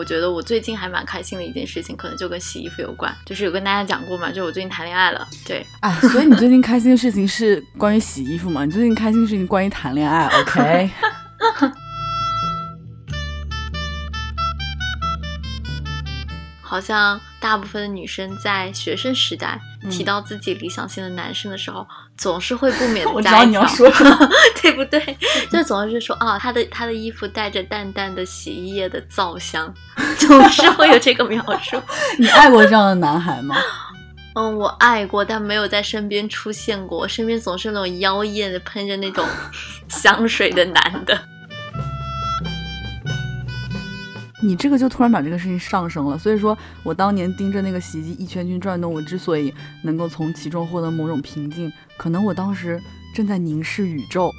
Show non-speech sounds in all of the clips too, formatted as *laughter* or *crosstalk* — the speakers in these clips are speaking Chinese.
我觉得我最近还蛮开心的一件事情，可能就跟洗衣服有关，就是有跟大家讲过嘛，就我最近谈恋爱了。对，啊，所以你最近开心的事情是关于洗衣服吗？你最近开心的事情关于谈恋爱？OK。*laughs* 好像大部分的女生在学生时代提到自己理想型的男生的时候，总是会不免 *laughs* 我知道你要说 *laughs* 对不对？就总是说啊，他的他的衣服带着淡淡的洗衣液的皂香，总是会有这个描述。*laughs* 你爱过这样的男孩吗？嗯，我爱过，但没有在身边出现过。身边总是那种妖艳的喷着那种香水的男的。你这个就突然把这个事情上升了，所以说我当年盯着那个洗衣机一圈圈转动，我之所以能够从其中获得某种平静，可能我当时正在凝视宇宙。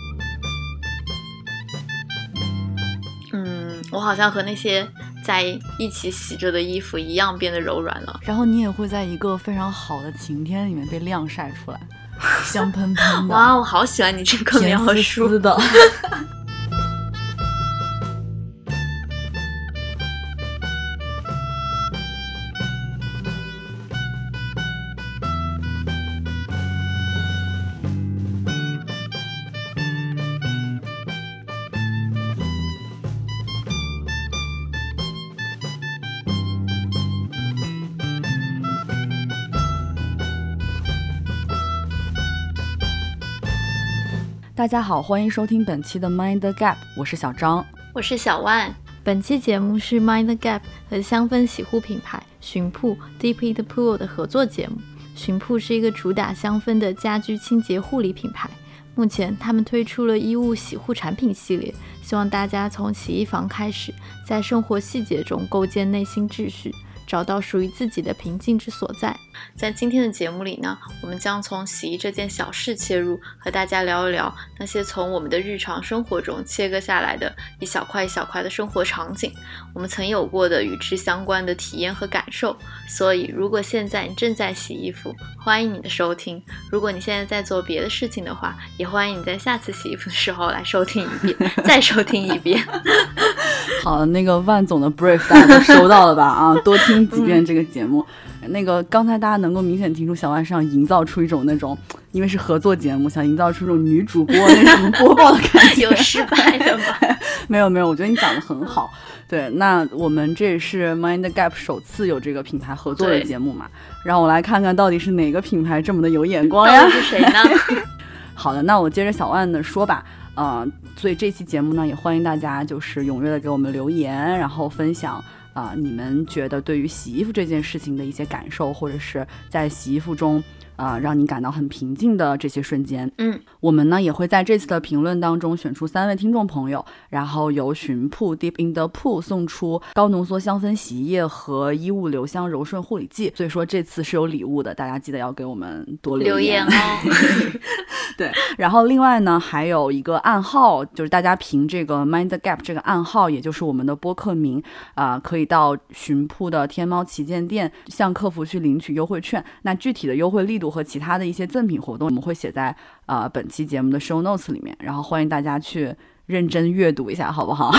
嗯，我好像和那些在一起洗着的衣服一样变得柔软了。然后你也会在一个非常好的晴天里面被晾晒出来，香喷喷的。*laughs* 哇，我好喜欢你这个描述的。*laughs* 大家好，欢迎收听本期的 Mind Gap，我是小张，我是小万。本期节目是 Mind Gap 和香氛洗护品牌寻铺 Deep in the Pool 的合作节目。寻铺是一个主打香氛的家居清洁护理品牌，目前他们推出了衣物洗护产品系列，希望大家从洗衣房开始，在生活细节中构建内心秩序。找到属于自己的平静之所在。在今天的节目里呢，我们将从洗衣这件小事切入，和大家聊一聊那些从我们的日常生活中切割下来的一小块一小块的生活场景，我们曾有过的与之相关的体验和感受。所以，如果现在你正在洗衣服，欢迎你的收听；如果你现在在做别的事情的话，也欢迎你在下次洗衣服的时候来收听一遍，再收听一遍。*laughs* 好，那个万总的 brief 大家都收到了吧？啊，多听。几遍这个节目，那个刚才大家能够明显听出小万是想营造出一种那种，因为是合作节目，想营造出一种女主播那种播报的感觉。有失败的吗？*laughs* 没有没有，我觉得你讲的很好。对，那我们这也是 Mind Gap 首次有这个品牌合作的节目嘛？让我来看看到底是哪个品牌这么的有眼光呀？是谁呢？*laughs* 好的，那我接着小万的说吧。呃，所以这期节目呢，也欢迎大家就是踊跃的给我们留言，然后分享。啊，你们觉得对于洗衣服这件事情的一些感受，或者是在洗衣服中。啊，让你感到很平静的这些瞬间，嗯，我们呢也会在这次的评论当中选出三位听众朋友，然后由寻铺 Deep in the Pool 送出高浓缩香氛洗衣液和衣物留香柔顺护理剂。所以说这次是有礼物的，大家记得要给我们多留言哦。*laughs* 对，然后另外呢还有一个暗号，就是大家凭这个 Mind Gap 这个暗号，也就是我们的播客名啊，可以到寻铺的天猫旗舰店向客服去领取优惠券。那具体的优惠力度。和其他的一些赠品活动，我们会写在呃本期节目的 show notes 里面，然后欢迎大家去认真阅读一下，好不好？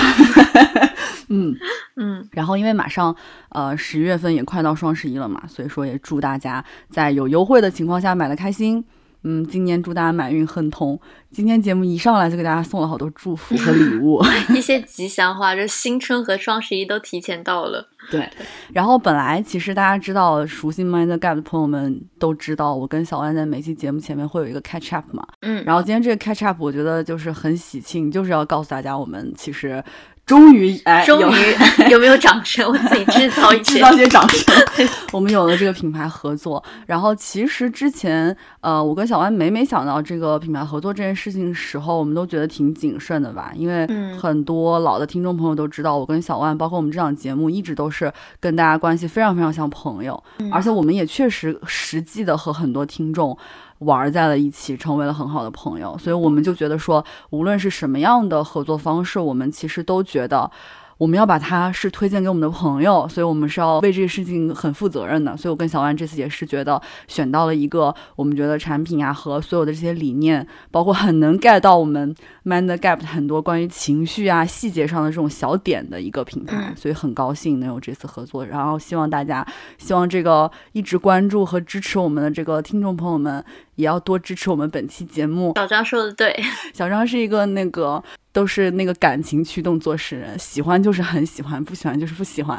*laughs* 嗯嗯。然后因为马上呃十月份也快到双十一了嘛，所以说也祝大家在有优惠的情况下买的开心。嗯，今年祝大家满运亨通。今天节目一上来就给大家送了好多祝福和礼物，*laughs* 一些吉祥话，这新春和双十一都提前到了。对，然后本来其实大家知道熟悉 Mind Gap 的朋友们都知道，我跟小万在每期节目前面会有一个 catch up 嘛。嗯，然后今天这个 catch up 我觉得就是很喜庆，就是要告诉大家我们其实。终于，哎，终于 *laughs* 有没有掌声？我自己制造一些，*laughs* 制造些掌声。*laughs* 我们有了这个品牌合作，然后其实之前，呃，我跟小万每每想到这个品牌合作这件事情的时候，我们都觉得挺谨慎的吧，因为很多老的听众朋友都知道，我跟小万，包括我们这档节目，一直都是跟大家关系非常非常像朋友，而且我们也确实实际的和很多听众。玩在了一起，成为了很好的朋友，所以我们就觉得说，无论是什么样的合作方式，我们其实都觉得，我们要把它是推荐给我们的朋友，所以我们是要为这个事情很负责任的。所以我跟小万这次也是觉得选到了一个我们觉得产品啊和所有的这些理念，包括很能 get 到我们 Mind Gap 很多关于情绪啊细节上的这种小点的一个品牌，所以很高兴能有这次合作。然后希望大家，希望这个一直关注和支持我们的这个听众朋友们，也要多支持我们本期节目。小张说的对，*laughs* 小张是一个那个。都是那个感情驱动做事人，喜欢就是很喜欢，不喜欢就是不喜欢。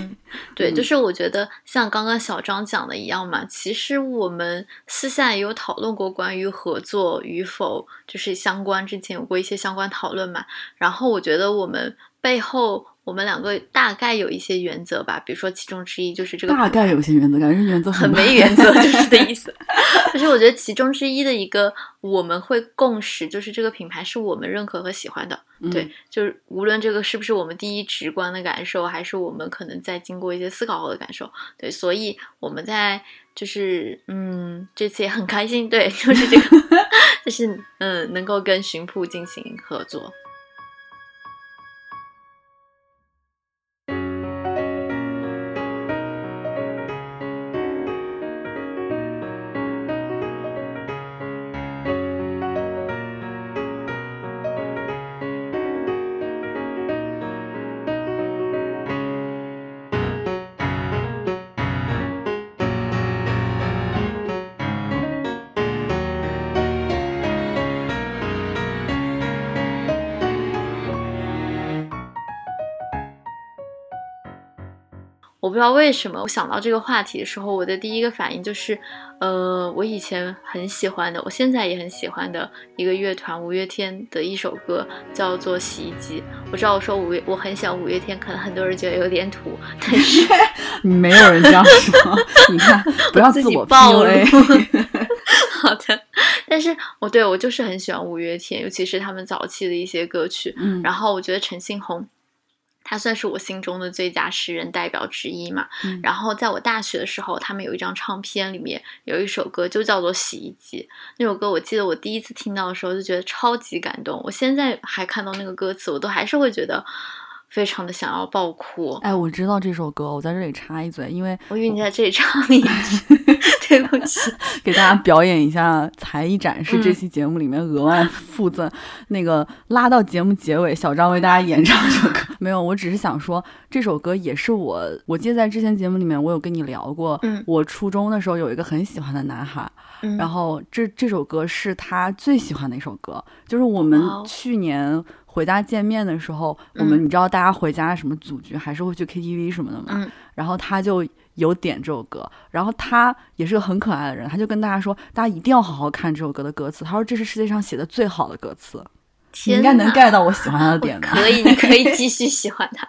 *laughs* 对，就是我觉得像刚刚小张讲的一样嘛，其实我们私下也有讨论过关于合作与否，就是相关之前有过一些相关讨论嘛。然后我觉得我们背后。我们两个大概有一些原则吧，比如说其中之一就是这个大概有些原则，感觉原则很没原则 *laughs* 就是的意思。就是我觉得其中之一的一个我们会共识，就是这个品牌是我们认可和喜欢的。对，就是无论这个是不是我们第一直观的感受，还是我们可能在经过一些思考后的感受。对，所以我们在就是嗯，这次也很开心。对，就是这个，*laughs* 就是嗯，能够跟寻铺进行合作。不知道为什么，我想到这个话题的时候，我的第一个反应就是，呃，我以前很喜欢的，我现在也很喜欢的一个乐团五月天的一首歌，叫做《洗衣机》。我知道我说五月，我很喜欢五月天，可能很多人觉得有点土，但是 *laughs* 没有人这样说。*laughs* 你看，不要自我暴露。*laughs* 好的，但是我对我就是很喜欢五月天，尤其是他们早期的一些歌曲。嗯，然后我觉得陈星红。他算是我心中的最佳诗人代表之一嘛。然后在我大学的时候，他们有一张唱片，里面有一首歌就叫做《洗衣机》。那首歌我记得我第一次听到的时候就觉得超级感动。我现在还看到那个歌词，我都还是会觉得。非常的想要爆哭，哎，我知道这首歌，我在这里插一嘴，因为我以为你在这里唱一句，*laughs* 对不起，*laughs* 给大家表演一下才艺展示，这期节目里面额外附赠那个拉到节目结尾，小张为大家演唱这首歌。*laughs* 没有，我只是想说，这首歌也是我，我记得在之前节目里面我有跟你聊过，嗯，我初中的时候有一个很喜欢的男孩，嗯，然后这这首歌是他最喜欢的一首歌，就是我们去年。回家见面的时候，我们你知道大家回家什么组局，还是会去 KTV 什么的嘛。嗯。然后他就有点这首歌，然后他也是个很可爱的人，他就跟大家说，大家一定要好好看这首歌的歌词。他说这是世界上写的最好的歌词。你应该能 get 到我喜欢他的点。可以，你可以继续喜欢他。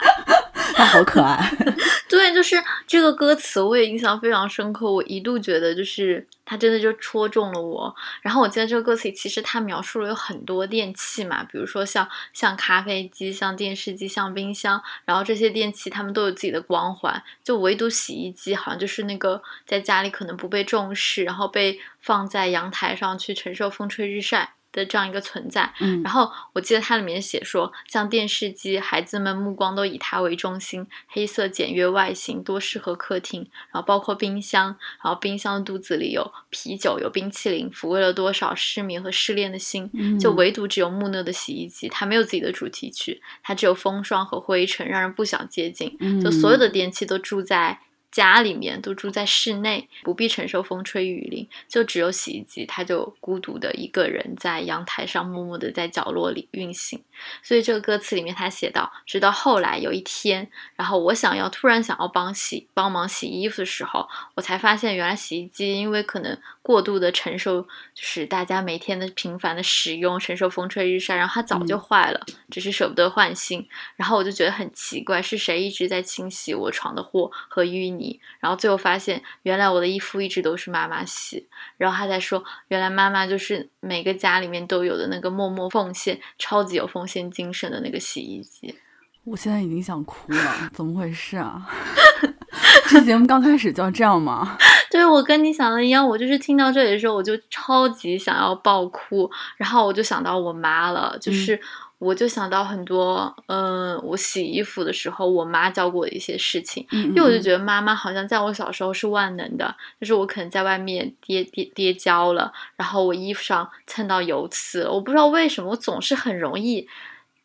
他好可爱。*laughs* 对，就是这个歌词，我也印象非常深刻。我一度觉得，就是他真的就戳中了我。然后我记得这个歌词里，其实他描述了有很多电器嘛，比如说像像咖啡机、像电视机、像冰箱，然后这些电器他们都有自己的光环，就唯独洗衣机好像就是那个在家里可能不被重视，然后被放在阳台上去承受风吹日晒。的这样一个存在，嗯，然后我记得它里面写说，像电视机，孩子们目光都以它为中心，黑色简约外形，多适合客厅。然后包括冰箱，然后冰箱的肚子里有啤酒，有冰淇淋，抚慰了多少失眠和失恋的心。就唯独只有木讷的洗衣机，它没有自己的主题曲，它只有风霜和灰尘，让人不想接近。就所有的电器都住在。家里面都住在室内，不必承受风吹雨淋，就只有洗衣机，它就孤独的一个人在阳台上默默的在角落里运行。所以这个歌词里面他写到，直到后来有一天，然后我想要突然想要帮洗帮忙洗衣服的时候，我才发现原来洗衣机因为可能过度的承受，就是大家每天的频繁的使用，承受风吹日晒，然后它早就坏了，只是舍不得换新。然后我就觉得很奇怪，是谁一直在清洗我床的货和淤泥？然后最后发现，原来我的衣服一直都是妈妈洗。然后他在说，原来妈妈就是每个家里面都有的那个默默奉献、超级有奉献精神的那个洗衣机。我现在已经想哭了，怎么回事啊？*laughs* 这节目刚开始就要这样吗？*laughs* 对，我跟你想的一样，我就是听到这里的时候，我就超级想要爆哭。然后我就想到我妈了，就是。我就想到很多，嗯，我洗衣服的时候，我妈教过我的一些事情，嗯因为我就觉得妈妈好像在我小时候是万能的，就是我可能在外面跌跌跌跤了，然后我衣服上蹭到油渍，我不知道为什么，我总是很容易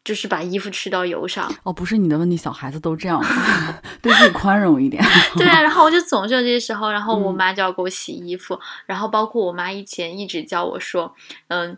就是把衣服吃到油上。哦，不是你的问题，小孩子都这样，*laughs* 对自己宽容一点。*laughs* 对啊，*laughs* 然后我就总是有这些时候，然后我嗯妈就要给我洗衣服，然后包括我妈以前一直教我说，嗯。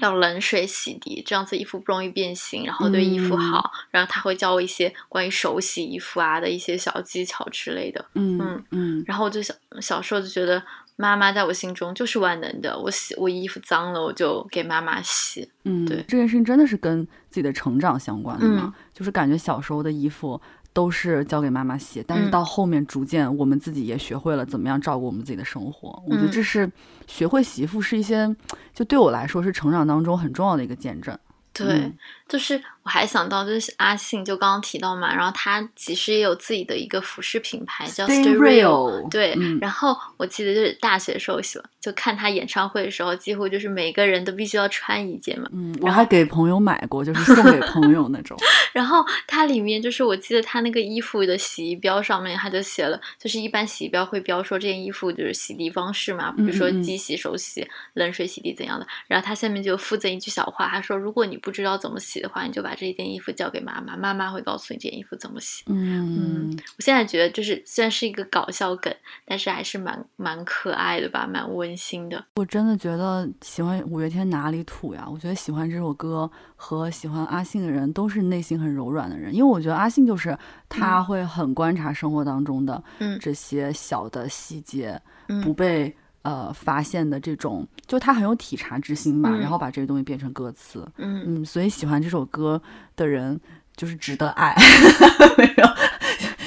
要冷水洗涤，这样子衣服不容易变形，然后对衣服嗯好。然后她会教我一些关于手洗衣服啊的一些小技巧之类的。嗯嗯嗯然后我就小小时候就觉得妈妈在我心中就是万能的，我洗我衣服脏了我就给妈妈洗。嗯，对这件事情真的是跟自己的成长相关的嘛，嗯就是感觉小时候的衣服。都是交给妈妈洗，但是嗯到后面逐渐我们自己也学会了怎么样照顾我们自己的生活。我觉得嗯这是学会洗衣服是一些，就对我来说是成长当中很重要的一个见证。对，嗯就是我还想到，就是阿信，就刚刚提到嘛，然后他其实也有自己的一个服饰品牌叫 Stay Real 对，嗯然后我记得就是大学的时候喜欢，就看他演唱会的时候，几乎就是每个人都必须要穿一件嘛。嗯，我还给朋友买过，就是送给朋友那种。*laughs* 然后它里面就是我记得他那个衣服的洗衣标上面，他就写了，就是一般洗衣标会标说这件衣服就是洗涤方式嘛，比如说机洗、手洗、冷水洗涤怎样的。然后它下面就附赠一句小话，他说如果你不知道怎么洗的话，你就把这一件衣服交给妈妈，妈妈会告诉你这件衣服怎么洗。嗯，我现在觉得就是虽然是一个搞笑梗，但是还是蛮蛮可爱的吧，蛮温馨的。我真的觉得喜欢五月天哪里土呀？我觉得喜欢这首歌和喜欢阿信的人都是内心很柔软的人，因为我觉得阿信就是他嗯会很观察生活当中的嗯这些小的细节，嗯不被呃发现的这种，就他很有体察之心吧，嗯然后把这个东西变成歌词。嗯嗯，所以喜欢这首歌的人就是值得爱。*laughs* 没有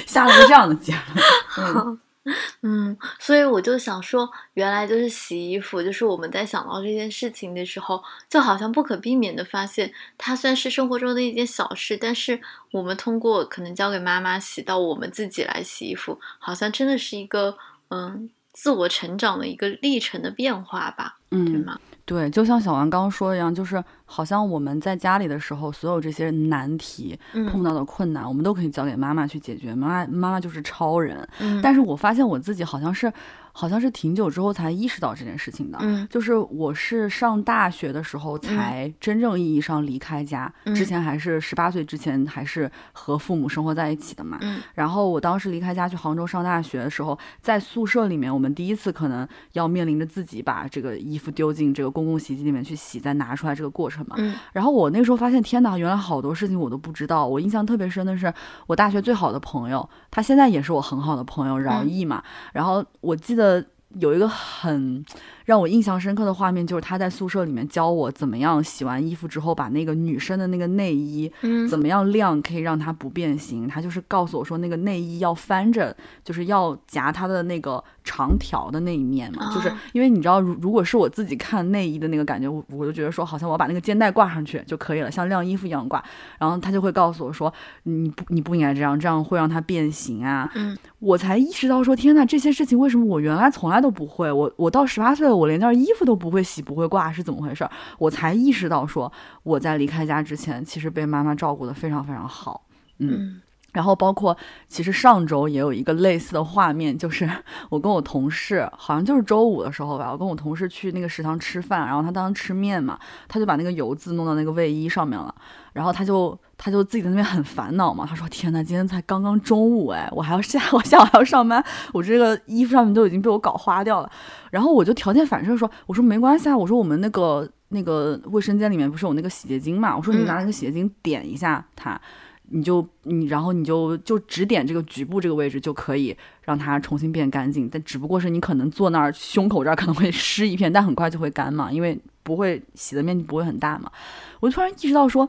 下了个这样的结论。嗯 *laughs* 嗯，所以我就想说，原来就是洗衣服，就是我们在想到这件事情的时候，就好像不可避免的发现，它虽然是生活中的一件小事，但是我们通过可能交给妈妈洗，到我们自己来洗衣服，好像真的是一个嗯自我成长的一个历程的变化吧，嗯对嗯，吗？对，就像小王刚刚说的一样，就是好像我们在家里的时候，所有这些难题碰嗯到的困难，我们都可以交给妈妈去解决。妈妈妈妈就是超人，嗯，但是我发现我自己好像是好像是挺久之后才意识到这件事情的。嗯就是我是上大学的时候才真正意义上离开家，嗯之前还是十八岁之前还是和父母生活在一起的嘛。嗯然后我当时离开家去杭州上大学的时候，在宿舍里面，我们第一次可能要面临着自己把这个衣服丢进这个公共洗衣机里面去洗，再拿出来这个过程嘛。嗯然后我那时候发现，天哪，原来好多事情我都不知道。我印象特别深的是，我大学最好的朋友，他现在也是我很好的朋友，饶嗯毅嘛。然后我记得呃有一个很让我印象深刻的画面，就是他在宿舍里面教我怎么样洗完衣服之后，把那个女生的那个内衣嗯怎么样晾可以让它不变形。他就是告诉我说，那个内衣要翻着，就是要夹它的那个长条的那一面嘛。就是啊因为你知道，如如果是我自己看内衣的那个感觉，我我就觉得说，好像我要把那个肩带挂上去就可以了，像晾衣服一样挂。然后他就会告诉我说，你不你不应该这样，这样会让它变形啊。嗯我才意识到说，天呐，这些事情为什么我原来从来都不会？我我到十八岁了，我连件衣服都不会洗，不会挂，是怎么回事儿？我才意识到说，我在离开家之前，其实被妈妈照顾的非常非常好。嗯，嗯然后包括其实上周也有一个类似的画面，就是 *laughs* 我跟我同事，好像就是周五的时候吧，我跟我同事去那个食堂吃饭，然后他当时吃面嘛，他就把那个油渍弄到那个卫衣上面了，然后他就他就自己在那边很烦恼嘛，他说天呐，今天才刚刚中午哎，我还要下 *laughs* 我下午还要上班，我这个衣服上面都已经被我搞花掉了，然后我就条件反射说，我说没关系啊，我说我们那个那个卫生间里面不是有那个洗洁精嘛，我说你拿那个洗洁精点一下它。你就你，然后你就就只点这个局部这个位置就可以让它重新变干净，但只不过是你可能坐那儿胸口这儿可能会湿一片，但很快就会干嘛，因为不会洗的面积不会很大嘛。我就突然意识到说，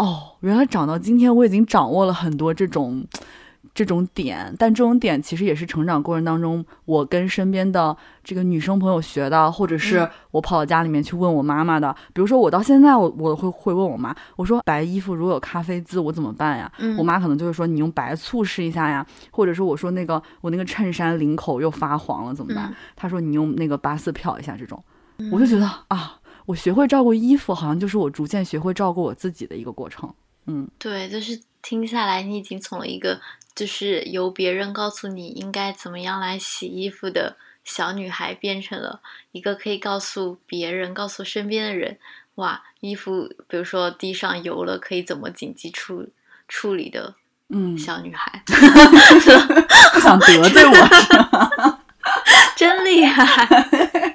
哦，原来长到今天我已经掌握了很多这种这种点，但这种点其实也是成长过程当中我跟身边的这个女生朋友学的，或者是嗯我跑到家里面去问我妈妈的。比如说我到现在我我会会问我妈，我说白衣服如果有咖啡渍我怎么办呀？嗯我妈可能就会说你用白醋试一下呀，或者是我说那个我那个衬衫领口又发黄了怎么办？嗯她说你用那个八四漂一下这种，我就觉得啊。我学会照顾衣服，好像就是我逐渐学会照顾我自己的一个过程。嗯，对，就是听下来，你已经从了一个就是由别人告诉你应该怎么样来洗衣服的小女孩，变成了一个可以告诉别人、告诉身边的人，哇，衣服比如说地上油了，可以怎么紧急处处理的，嗯，小女孩，*laughs* 不想得罪我，*laughs* 真厉害。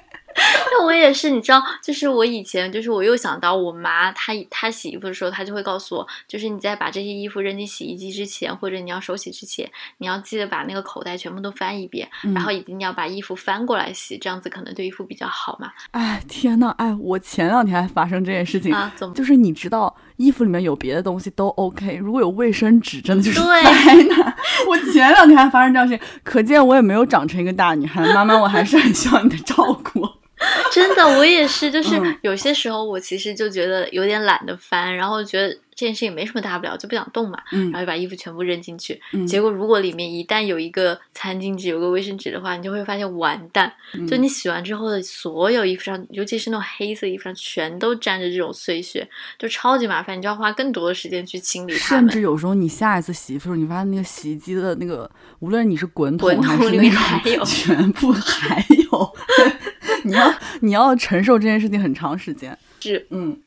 那我也是，你知道，就是我以前，就是我又想到我妈，她她洗衣服的时候，她就会告诉我，就是你在把这些衣服扔进洗衣机之前，或者你要手洗之前，你要记得把那个口袋全部都翻一遍，然后一定要把衣服翻过来洗，这样子可能对衣服比较好嘛。哎，天呐，哎，我前两天还发生这件事情啊，怎么？就是你知道，衣服里面有别的东西都 OK，如果有卫生纸，真的就是对灾难。我前两天还发生这样事情，可见我也没有长成一个大女孩。妈妈，我还是很需要你的照顾。真的，我也是，就是嗯有些时候我其实就觉得有点懒得翻，然后觉得这件事也没什么大不了，就不想动嘛，嗯然后就把衣服全部扔进去。嗯结果如果里面一旦有一个餐巾纸、有个卫生纸的话，你就会发现完蛋，嗯就你洗完之后的所有衣服上，尤其是那种黑色衣服上，全都沾着这种碎屑，就超级麻烦，你就要花更多的时间去清理它们。甚至有时候你下一次洗衣服的时候，你发现那个洗衣机的那个，无论你是滚筒滚筒里还是那面还有种，全部还有，*laughs* 你要 *laughs* 你要承受这件事情很长时间。是嗯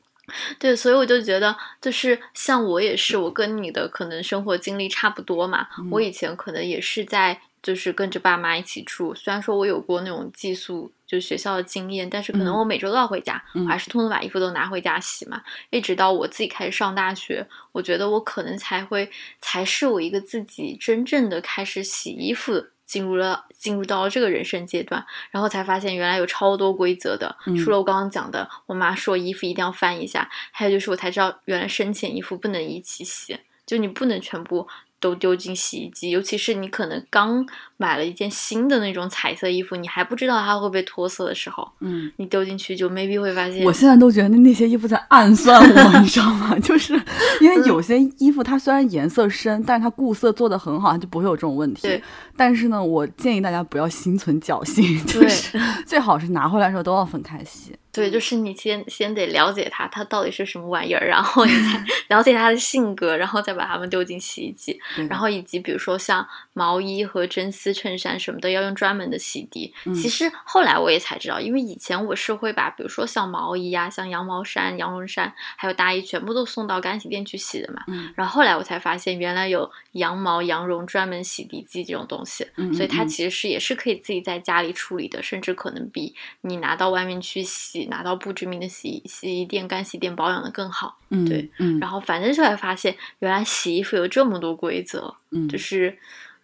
对，所以我就觉得，就是像我也是，我跟你的可能生活经历差不多嘛。我以前可能也是在，就是跟着爸妈一起住。虽然说我有过那种寄宿，就学校的经验，但是可能嗯我每周都要回家，嗯我还是通通把衣服都拿回家洗嘛。一直到我自己开始上大学，我觉得我可能才会，才是我一个自己真正的开始洗衣服。进入了进入到了这个人生阶段，然后才发现原来有超多规则的。嗯除了我刚刚讲的，我妈说衣服一定要翻一下，还有就是我才知道原来深浅衣服不能一起洗，就你不能全部都丢进洗衣机，尤其是你可能刚买了一件新的那种彩色衣服，你还不知道它会不会脱色的时候，嗯，你丢进去就 maybe 会发现我现在都觉得那那些衣服在暗算我，你知道吗？*laughs* 就是因为有些衣服它虽然颜色深，但是它固色做的很好，它就不会有这种问题对。但是呢，我建议大家不要心存侥幸，就对是 *laughs* 最好是拿回来的时候都要分开洗。对，就是你先先得了解它，它到底是什么玩意儿，然后你才 *laughs* 了解它的性格，然后再把它们丢进洗衣机。然后以及比如说像毛衣和真丝衬衫什么的，要用专门的洗涤。嗯其实后来我也才知道，因为以前我是会把比如说像毛衣啊、像羊毛衫、羊绒衫，还有大衣全部都送到干洗店去洗的嘛。嗯然后后来我才发现，原来有羊毛、羊绒专门洗涤剂这种东西，嗯所以它嗯其实是也是可以自己在家里处理的，甚至可能比你拿到外面去洗，拿到不知名的洗洗衣店、干洗店保养的更好。嗯，对，嗯，然后反正就会发现，原来洗衣服有这么多规则，嗯就是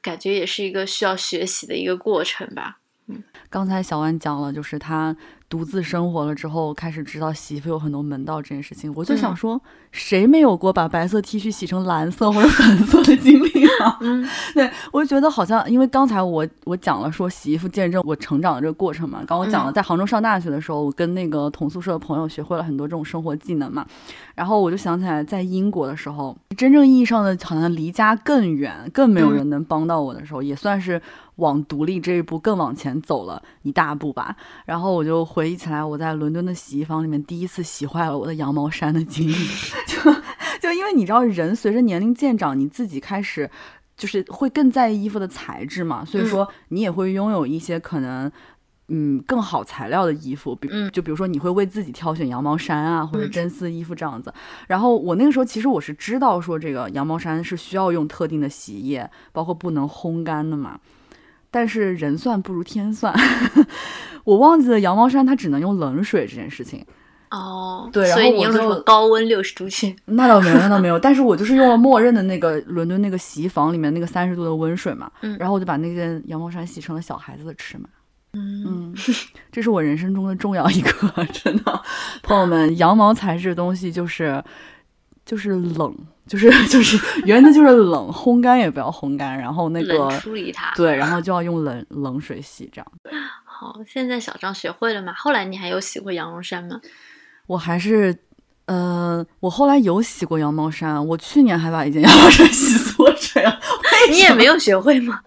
感觉也是一个需要学习的一个过程吧。嗯刚才小万讲了，就是他独自生活了之后，开始知道洗衣服有很多门道这件事情。我就想嗯说，谁没有过把白色 T 恤洗成蓝色或者粉色的经历啊？嗯，*laughs* 对，我就觉得好像，因为刚才我我讲了说洗衣服见证我成长的这个过程嘛。刚我讲了，嗯在杭州上大学的时候，我跟那个同宿舍的朋友学会了很多这种生活技能嘛。然后我就想起来，在英国的时候，真正意义上的好像离家更远，更没有嗯人能帮到我的时候，也算是往独立这一步更往前走了一大步吧。然后我就回忆起来，我在伦敦的洗衣房里面第一次洗坏了我的羊毛衫的经历，*laughs* 就就因为你知道，人随着年龄渐长，你自己开始。就是会更在意衣服的材质嘛，所以说你也会拥有一些可能，嗯，更好材料的衣服，比嗯就比如说你会为自己挑选羊毛衫啊，或者嗯真丝衣服这样子。然后我那个时候其实我是知道说这个羊毛衫是需要用特定的洗衣液，包括不能烘干的嘛。但是人算不如天算，*laughs* 我忘记了羊毛衫它只能用冷水这件事情。哦，对然所以你用了高温六十度去？*laughs* 那倒没有，那倒没有。但是我就是用了默认的那个伦敦那个洗衣房里面那个三十度的温水嘛，嗯然后我就把那件羊毛衫洗成了小孩子的尺码。嗯，嗯，这是我人生中的重要一课，*laughs* 真的，朋友们，羊毛材质的东西就是就是冷，就是 *laughs* 就是原则就是冷，烘干也不要烘干，然后那冷个处理它。对，然后就要用冷冷水洗，这样。*laughs* 好，现在小张学会了吗？后来你还有洗过羊绒衫吗？我还是。呃，我后来有洗过羊毛衫，我去年还把一件羊毛衫 *laughs* 洗缩水了。你也没有学会吗？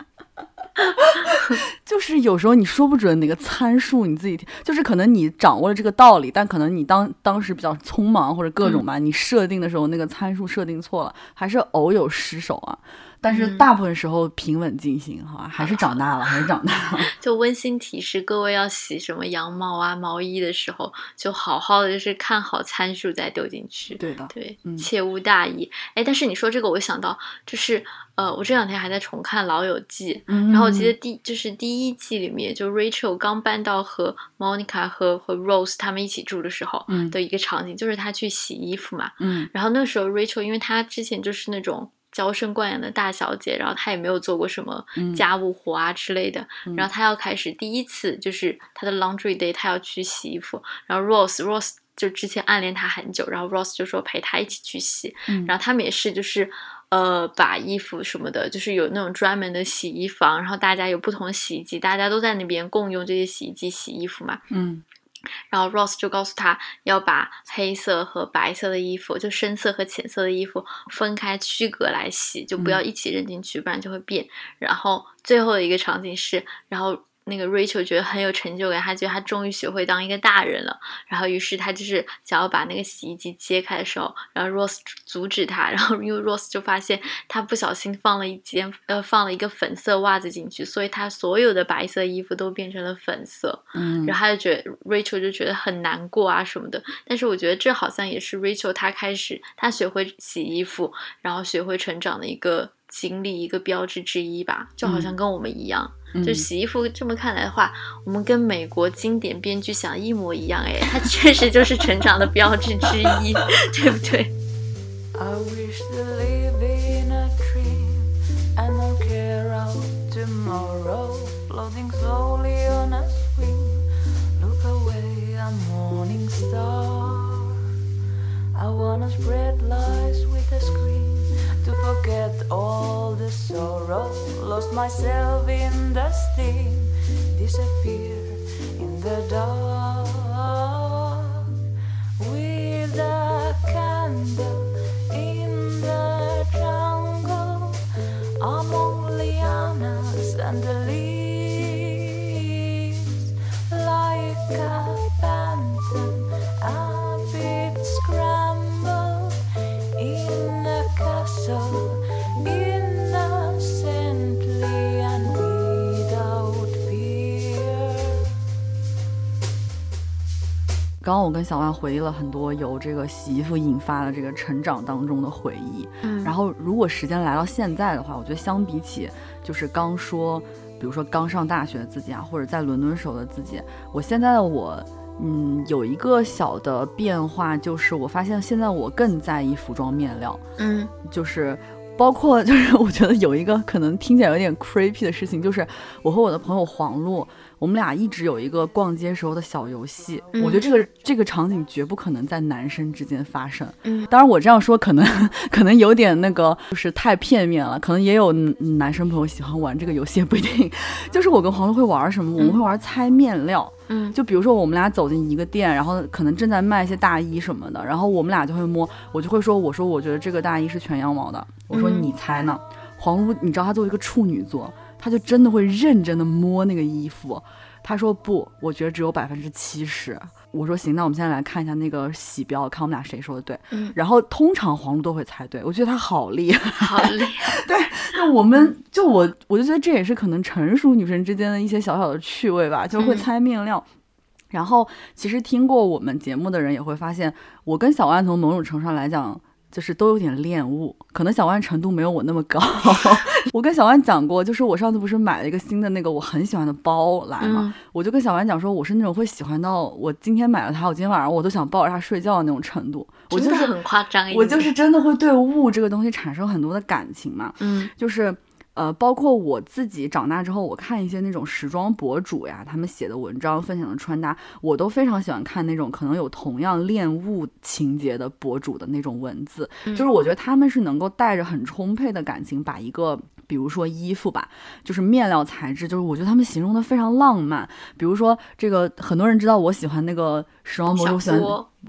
就是有时候你说不准哪个参数，你自己就是可能你掌握了这个道理，但可能你当当时比较匆忙或者各种吧，你设定的时候那个参数设定错了，还是偶有失手啊。但是大部分时候平稳进行，好吧，还是长大了，*laughs* 还是长大了。*laughs* 就温馨提示各位，要洗什么羊毛啊、毛衣的时候，就好好的就是看好参数再丢进去。对的，对，切勿大意。哎，但是你说这个，我想到就是呃，我这两天还在重看《老友记》，嗯然后我记得第就是第一季里面，就 Rachel 刚搬到和 Monica 和和 Rose 他们一起住的时候的一个场景，就是他去洗衣服嘛。嗯，然后那时候 Rachel 因为她之前就是那种。娇生惯养的大小姐，然后她也没有做过什么家务活啊之类的。然后她要开始第一次，就是她的 laundry day，她要去洗衣服。然后 Rose Rose 就之前暗恋她很久，然后 Rose 就说陪她一起去洗。然后他们也是就是呃把衣服什么的，就是有那种专门的洗衣房，然后大家有不同的洗衣机，大家都在那边共用这些洗衣机洗衣服嘛。嗯。然后 Ross 就告诉他要把黑色和白色的衣服，就深色和浅色的衣服分开区隔来洗，就不要一起扔进去，不然就会变。然后最后的一个场景是，然后。那个 Rachel 觉得很有成就感，她觉得她终于学会当一个大人了。然后，于是她就是想要把那个洗衣机揭开的时候，然后 Rose 阻止她。然后，因为 Rose 就发现她不小心放了一件呃放了一个粉色袜子进去，所以她所有的白色衣服都变成了粉色。嗯，然后她就觉得 Rachel 就觉得很难过啊什么的。但是我觉得这好像也是 Rachel 她开始她学会洗衣服，然后学会成长的一个经历，一个标志之一吧。就好像跟我们一样。就洗衣服这么看来的话，我们跟美国经典编剧想一模一样哎，它确实就是成长的标志之一，*laughs* 对不对我跟小万回忆了很多由这个洗衣服引发的这个成长当中的回忆，嗯，然后如果时间来到现在的话，我觉得相比起就是刚说，比如说刚上大学的自己啊，或者在伦敦时候的自己，我现在的我，嗯，有一个小的变化，就是我发现现在我更在意服装面料，嗯，就是包括就是我觉得有一个可能听起来有点 creepy 的事情，就是我和我的朋友黄璐。我们俩一直有一个逛街时候的小游戏，我觉得这个这个场景绝不可能在男生之间发生。嗯，当然我这样说可能 *laughs* 可能有点那个，就是太片面了。可能也有男生朋友喜欢玩这个游戏，也不一定。就是我跟黄璐会玩什么？我们会玩猜面料。嗯，就比如说我们俩走进一个店，然后可能正在卖一些大衣什么的，然后我们俩就会摸，我就会说，我说我觉得这个大衣是全羊毛的，我说你猜呢？黄璐，你知道她作为一个处女座。他就真的会认真的摸那个衣服，他说不，我觉得只有百分之七十。我说行，那我们现在来看一下那个洗标，看我们俩谁说的对。嗯，然后通常黄璐都会猜对，我觉得他好厉害，好厉害。*laughs* 对，那我们就我我就觉得这也是可能成熟女生之间的一些小小的趣味吧，就会猜面料。然后其实听过我们节目的人也会发现，我跟小万从某种程度上来讲。就是都有点恋物，可能小万程度没有我那么高。*laughs* 我跟小万讲过，就是我上次不是买了一个新的那个我很喜欢的包来嘛，我就跟小万讲说，我是那种会喜欢到我今天买了它，我今天晚上我都想抱着它睡觉的那种程度。我就是很夸张，我就是真的会对物这个东西产生很多的感情嘛。嗯，就是。呃，包括我自己长大之后，我看一些那种时装博主呀，他们写的文章、分享的穿搭，我都非常喜欢看那种可能有同样恋物情节的博主的那种文字，就是我觉得他们是能够带着很充沛的感情，把一个比如说衣服吧，就是面料材质，就是我觉得他们形容的非常浪漫。比如说这个，很多人知道我喜欢那个时装博主，喜欢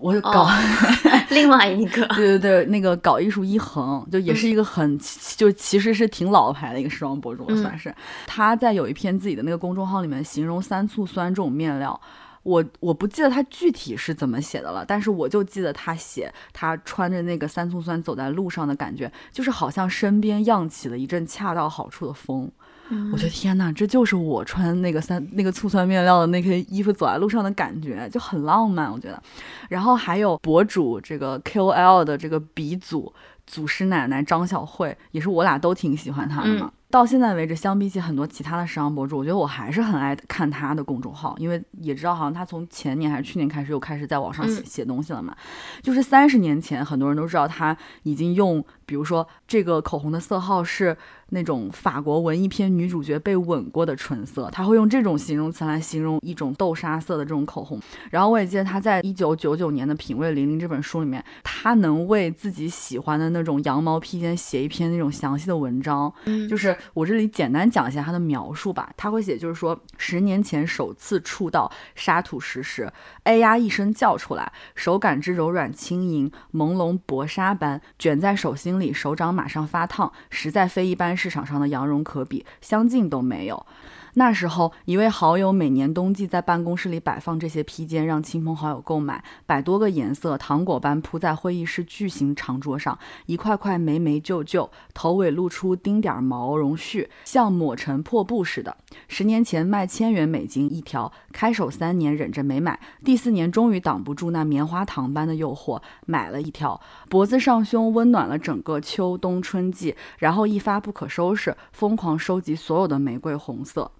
我搞 *laughs* 另外一个，对对对，那个搞艺术一恒，就也是一个很就其实是挺老牌的一个时装博主，算是他在有一篇自己的那个公众号里面形容三醋酸这种面料。我我不记得他具体是怎么写的了，但是我就记得他写他穿着那个三醋酸走在路上的感觉，就是好像身边漾起了一阵恰到好处的风。我觉得天哪，这就是我穿那个三那个醋酸面料的那个衣服走在路上的感觉，就很浪漫。我觉得，然后还有博主这个 KOL 的这个鼻祖祖师奶奶张小慧，也是我俩都挺喜欢她的嘛。到现在为止，相比起很多其他的时尚博主，我觉得我还是很爱看他的公众号，因为也知道好像他从前年还是去年开始又开始在网上写写东西了嘛。就是三十年前，很多人都知道他已经用，比如说这个口红的色号是那种法国文艺片女主角被吻过的唇色，他会用这种形容词来形容一种豆沙色的这种口红。然后我也记得他在一九九九年的《品味零零》这本书里面，他能为自己喜欢的那种羊毛披肩写一篇那种详细的文章，嗯就是。我这里简单讲一下他的描述吧。他会写，就是说，十年前首次触到沙土石时，哎呀一声叫出来，手感之柔软轻盈，朦胧薄纱般卷在手心里，手掌马上发烫，实在非一般市场上的羊绒可比，相近都没有。那时候，一位好友每年冬季在办公室里摆放这些披肩，让亲朋好友购买，百多个颜色，糖果般铺在会议室巨型长桌上，一块块霉霉旧旧，头尾露出丁点毛绒絮，像抹成破布似的。十年前卖千元美金一条，开手三年忍着没买，第四年终于挡不住那棉花糖般的诱惑，买了一条，脖子上胸温暖了整个秋冬春季，然后一发不可收拾，疯狂收集所有的玫瑰红色。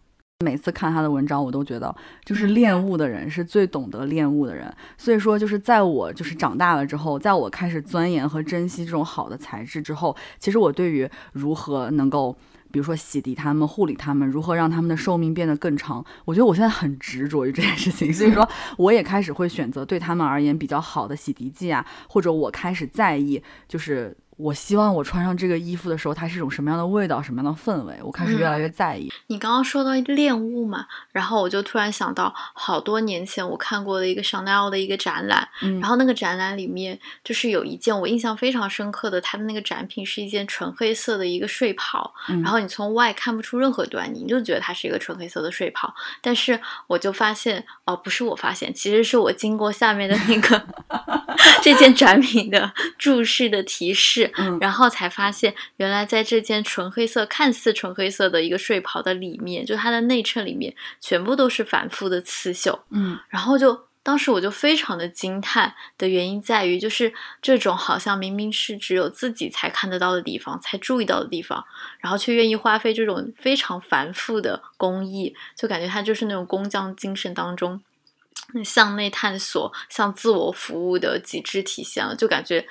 每次看他的文章，我都觉得就是恋物的人是最懂得恋物的人。所以说，就是在我就是长大了之后，在我开始钻研和珍惜这种好的材质之后，其实我对于如何能够，比如说洗涤它们、护理它们，如何让它们的寿命变得更长，我觉得我现在很执着于这件事情。所以说，我也开始会选择对他们而言比较好的洗涤剂啊，或者我开始在意就是。我希望我穿上这个衣服的时候，它是一种什么样的味道，什么样的氛围？我开始越来越在意。你刚刚说到恋物嘛，然后我就突然想到，好多年前我看过的一个 Chanel 的一个展览，然后那个展览里面就是有一件我印象非常深刻的，它的那个展品是一件纯黑色的一个睡袍，然后你从外看不出任何端倪，你就觉得它是一个纯黑色的睡袍。但是我就发现，哦，不是我发现，其实是我经过下面的那个 *laughs* 这件展品的注释的提示。嗯，然后才发现，原来在这件纯黑色、看似纯黑色的一个睡袍的里面，就它的内衬里面全部都是反复的刺绣。嗯，然后就当时我就非常的惊叹的原因在于，就是这种好像明明是只有自己才看得到的地方、才注意到的地方，然后却愿意花费这种非常繁复的工艺，就感觉它就是那种工匠精神当中向内探索、向自我服务的极致体现了，就感觉。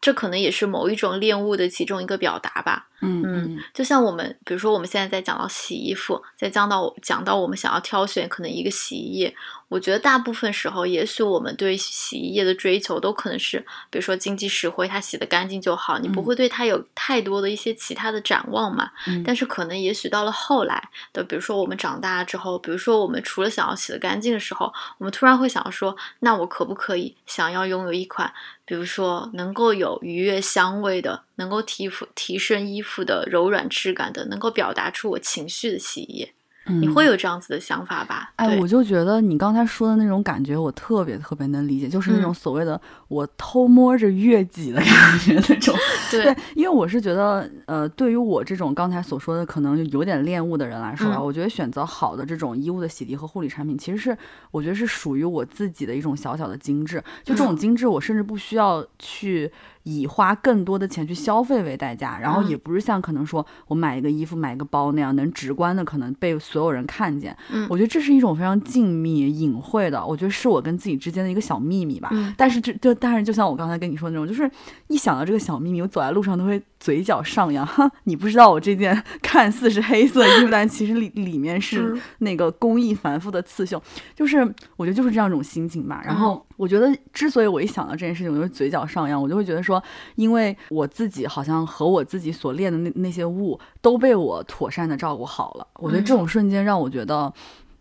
这可能也是某一种恋物的其中一个表达吧。嗯嗯，就像我们，比如说我们现在在讲到洗衣服，在讲到讲到我们想要挑选可能一个洗衣液，我觉得大部分时候，也许我们对洗衣液的追求都可能是，比如说经济实惠，它洗的干净就好，你不会对它有太多的一些其他的展望嘛。但是可能也许到了后来的，比如说我们长大了之后，比如说我们除了想要洗的干净的时候，我们突然会想说，那我可不可以想要拥有一款，比如说能够有愉悦香味的。能够提服提升衣服的柔软质感的，能够表达出我情绪的洗衣液。你会有这样子的想法吧？哎，我就觉得你刚才说的那种感觉，我特别特别能理解，就是那种所谓的我偷摸着悦己的感觉那种。*laughs* 对，因为我是觉得，呃，对于我这种刚才所说的可能有点恋物的人来说啊，我觉得选择好的这种衣物的洗涤和护理产品，其实是我觉得是属于我自己的一种小小的精致。就这种精致，我甚至不需要去以花更多的钱去消费为代价，然后也不是像可能说我买一个衣服、买一个包那样能直观的可能被所所有人看见，嗯，我觉得这是一种非常静谧、隐晦的，我觉得是我跟自己之间的一个小秘密吧。嗯，但是就就但是就像我刚才跟你说的那种，就是一想到这个小秘密，我走在路上都会嘴角上扬。哈，*laughs* 你不知道我这件 *laughs* 看似是黑色衣服，但其实里里面是那个工艺繁复的刺绣，就是我觉得就是这样一种心情吧。然后我觉得，之所以我一想到这件事情，我就嘴角上扬，我就会觉得说，说，因为我自己好像和我自己所练的那那些物都被我妥善的照顾好了。我觉得这种瞬间让我觉得，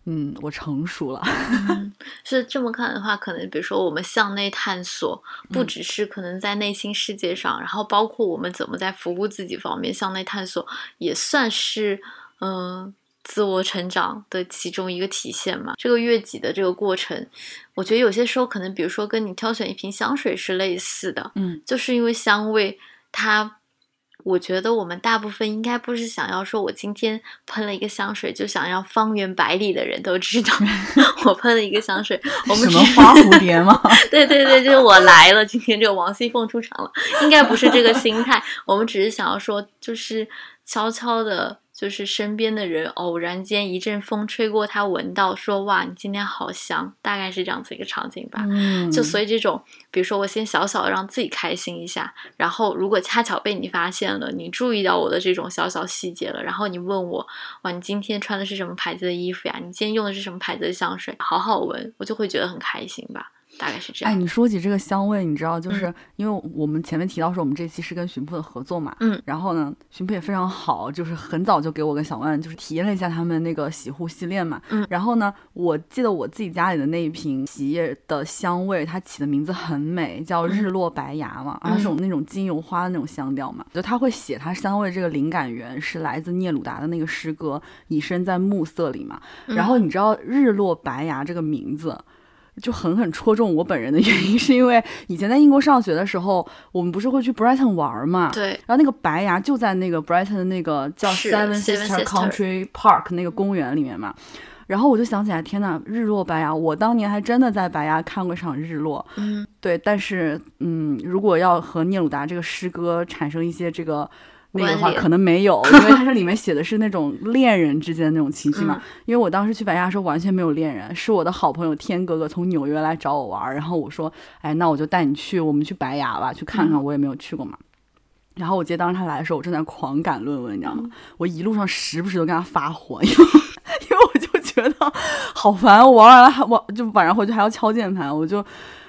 嗯，我成熟了。*laughs* 是这么看的话，可能比如说我们向内探索，不只是可能在内心世界上，然后包括我们怎么在服务自己方面向内探索，也算是嗯。自我成长的其中一个体现嘛，这个悦己的这个过程，我觉得有些时候可能，比如说跟你挑选一瓶香水是类似的，嗯，就是因为香味，它，我觉得我们大部分应该不是想要说，我今天喷了一个香水，就想让方圆百里的人都知道 *laughs* 我喷了一个香水。我们什么花蝴蝶吗？*laughs* 对对对，就是我来了，今天这个王熙凤出场了，应该不是这个心态，我们只是想要说，就是悄悄的。就是身边的人偶然间一阵风吹过，他闻到说哇，你今天好香，大概是这样子一个场景吧。嗯，就所以这种，比如说我先小小的让自己开心一下，然后如果恰巧被你发现了，你注意到我的这种小小细节了，然后你问我哇，你今天穿的是什么牌子的衣服呀？你今天用的是什么牌子的香水？好好闻，我就会觉得很开心吧。大概是这样。哎，你说起这个香味，你知道，就是因为我们前面提到说，我们这期是跟巡铺的合作嘛，嗯，然后呢，巡铺也非常好，就是很早就给我跟小万就是体验了一下他们那个洗护系列嘛，嗯，然后呢，我记得我自己家里的那一瓶洗衣液的香味，它起的名字很美，叫日落白牙嘛，它是种那种精油花的那种香调嘛，就他会写它香味这个灵感源是来自聂鲁达的那个诗歌，以身在暮色里嘛，然后你知道日落白牙这个名字。就狠狠戳中我本人的原因，*laughs* 是因为以前在英国上学的时候，我们不是会去 Brighton 玩嘛？对。然后那个白牙就在那个 Brighton 的那个叫 Seven Sister Country Park 那个公园里面嘛。然后我就想起来，天呐，日落白牙！我当年还真的在白牙看过一场日落。嗯。对，但是嗯，如果要和聂鲁达这个诗歌产生一些这个。那个的话可能没有，因为它这里面写的是那种恋人之间的那种情绪嘛。因为我当时去白亚的时候完全没有恋人，是我的好朋友天哥哥从纽约来找我玩，然后我说，哎，那我就带你去，我们去白牙吧，去看看，我也没有去过嘛。然后我记得当时他来的时候，我正在狂赶论文，你知道吗？我一路上时不时都跟他发火，因为因为我就觉得好烦，我玩完了还我就晚上回去还要敲键盘，我就。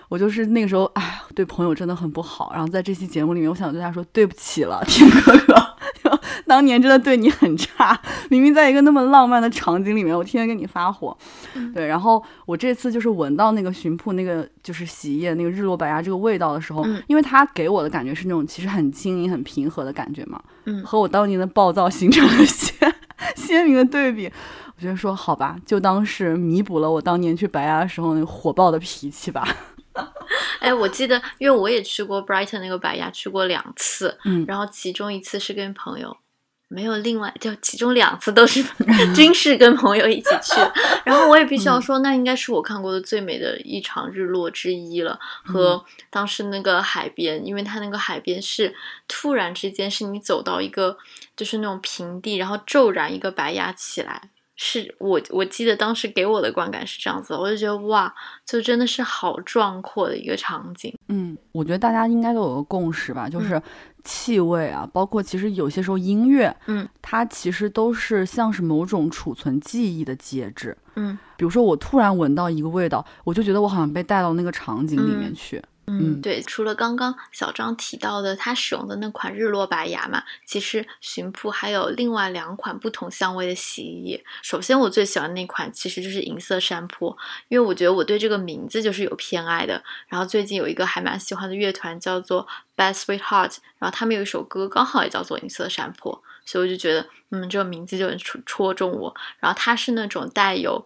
我就是那个时候，哎，对朋友真的很不好。然后在这期节目里面，我想对他说对不起了，天哥哥，*laughs* 当年真的对你很差。明明在一个那么浪漫的场景里面，我天天跟你发火。对，然后我这次就是闻到那个巡铺那个就是洗衣液那个日落白牙这个味道的时候，因为它给我的感觉是那种其实很轻盈、很平和的感觉嘛，嗯，和我当年的暴躁形成了鲜 *laughs* 鲜明的对比。我觉得说好吧，就当是弥补了我当年去白牙的时候那个火爆的脾气吧。*laughs* 哎，我记得，因为我也去过 Brighton 那个白牙，去过两次，嗯，然后其中一次是跟朋友，没有另外，就其中两次都是 *laughs* 均是跟朋友一起去的。*laughs* 然后我也必须要说，那应该是我看过的最美的一场日落之一了。和当时那个海边，因为它那个海边是突然之间，是你走到一个就是那种平地，然后骤然一个白牙起来。是我我记得当时给我的观感是这样子，我就觉得哇，就真的是好壮阔的一个场景。嗯，我觉得大家应该都有个共识吧，就是气味啊，包括其实有些时候音乐，嗯，它其实都是像是某种储存记忆的介质。嗯，比如说我突然闻到一个味道，我就觉得我好像被带到那个场景里面去。嗯，嗯对，除了刚刚小张提到的他使用的那款日落白牙嘛，其实巡铺还有另外两款不同香味的洗衣液。首先，我最喜欢那款其实就是银色山坡，因为我觉得我对这个名字就是有偏爱的。然后最近有一个还蛮喜欢的乐团叫做 Bad Sweetheart，然后他们有一首歌刚好也叫做银色山坡，所以我就觉得，嗯，这个名字就很戳戳中我。然后它是那种带有。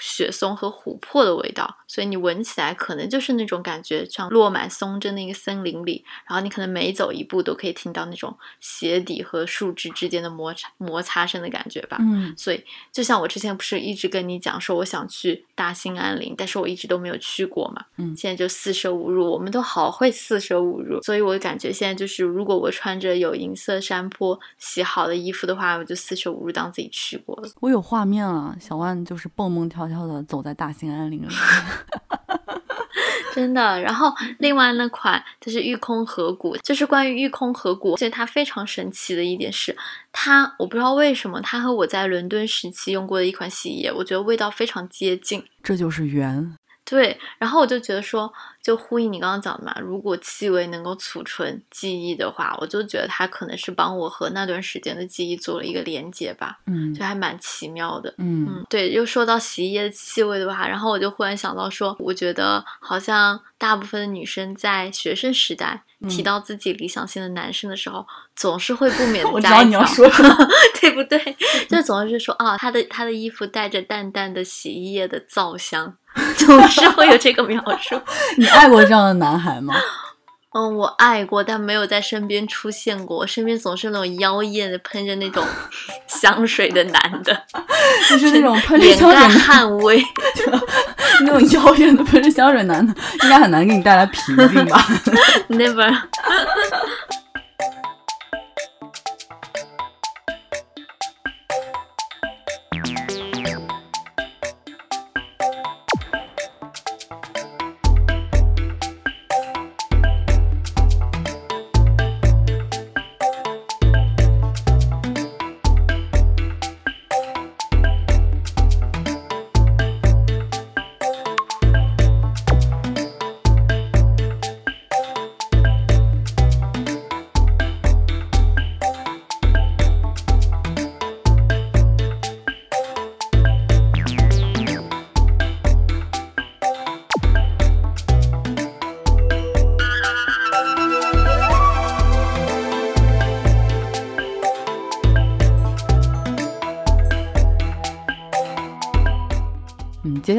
雪松和琥珀的味道，所以你闻起来可能就是那种感觉，像落满松针的一个森林里，然后你可能每走一步都可以听到那种鞋底和树枝之间的摩擦摩擦声的感觉吧。嗯，所以就像我之前不是一直跟你讲说我想去大兴安岭，但是我一直都没有去过嘛。嗯，现在就四舍五入，我们都好会四舍五入，所以我感觉现在就是，如果我穿着有银色山坡洗好的衣服的话，我就四舍五入当自己去过了。我有画面了，小万就是蹦蹦跳。悄悄的走在大兴安岭里，*laughs* 真的。然后另外那款就是御空河谷，就是关于御空河谷，所以它非常神奇的一点是，它我不知道为什么，它和我在伦敦时期用过的一款洗衣液，我觉得味道非常接近。这就是缘。对，然后我就觉得说，就呼应你刚刚讲的嘛，如果气味能够储存记忆的话，我就觉得它可能是帮我和那段时间的记忆做了一个连接吧，嗯就还蛮奇妙的。嗯嗯，对，又说到洗衣液的气味的话，然后我就忽然想到说，我觉得好像大部分的女生在学生时代提嗯到自己理想型的男生的时候，总是会不免的 *laughs* 我知道你要加一条，*laughs* 对不对？就总是说啊，他的他的衣服带着淡淡的洗衣液的皂香，*laughs* 总是会有这个描述。*laughs* 你爱过这样的男孩吗？*laughs* 嗯，我爱过，但没有在身边出现过。我身边总是那种妖艳的喷着那种香水的男的，就是那种喷着香水男，汗味。那种妖艳的喷着香水男的，应该很难给你带来平静吧？Never。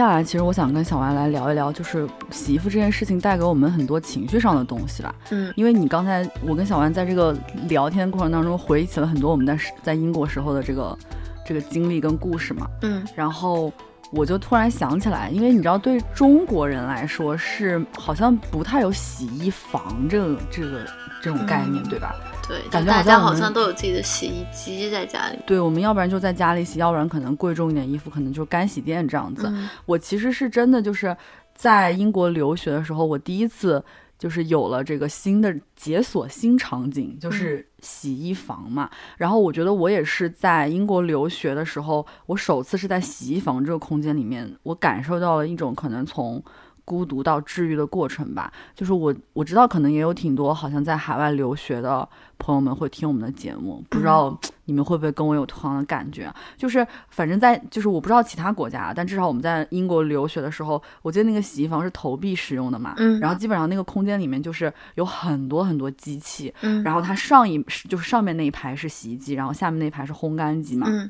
下来其实我想跟小丸来聊一聊，就是洗衣服这件事情带给我们很多情绪上的东西吧。嗯因为你刚才我跟小丸在这个聊天过程当中回忆起了很多我们在在英国时候的这个这个经历跟故事嘛，嗯然后我就突然想起来，因为你知道，对中国人来说是好像不太有洗衣房这个这个这种概念，嗯对吧？对，感觉大家好像都有自己的洗衣机在家里。对，我们要不然就在家里洗，要不然可能贵重一点衣服，可能就是干洗店这样子。嗯我其实是真的就是在英国留学的时候，我第一次就是有了这个新的解锁新场景，就是洗衣房嘛。然后我觉得我也是在英国留学的时候，我首次是在洗衣房这个空间里面，我感受到了一种可能从。孤独到治愈的过程吧，就是我我知道可能也有挺多好像在海外留学的朋友们会听我们的节目，不知道你们会不会跟我有同样的感觉？就是反正在就是我不知道其他国家，但至少我们在英国留学的时候，我记得那个洗衣房是投币使用的嘛，嗯然后基本上那个空间里面就是有很多很多机器，嗯然后它上一就是上面那一排是洗衣机，然后下面那一排是烘干机嘛，嗯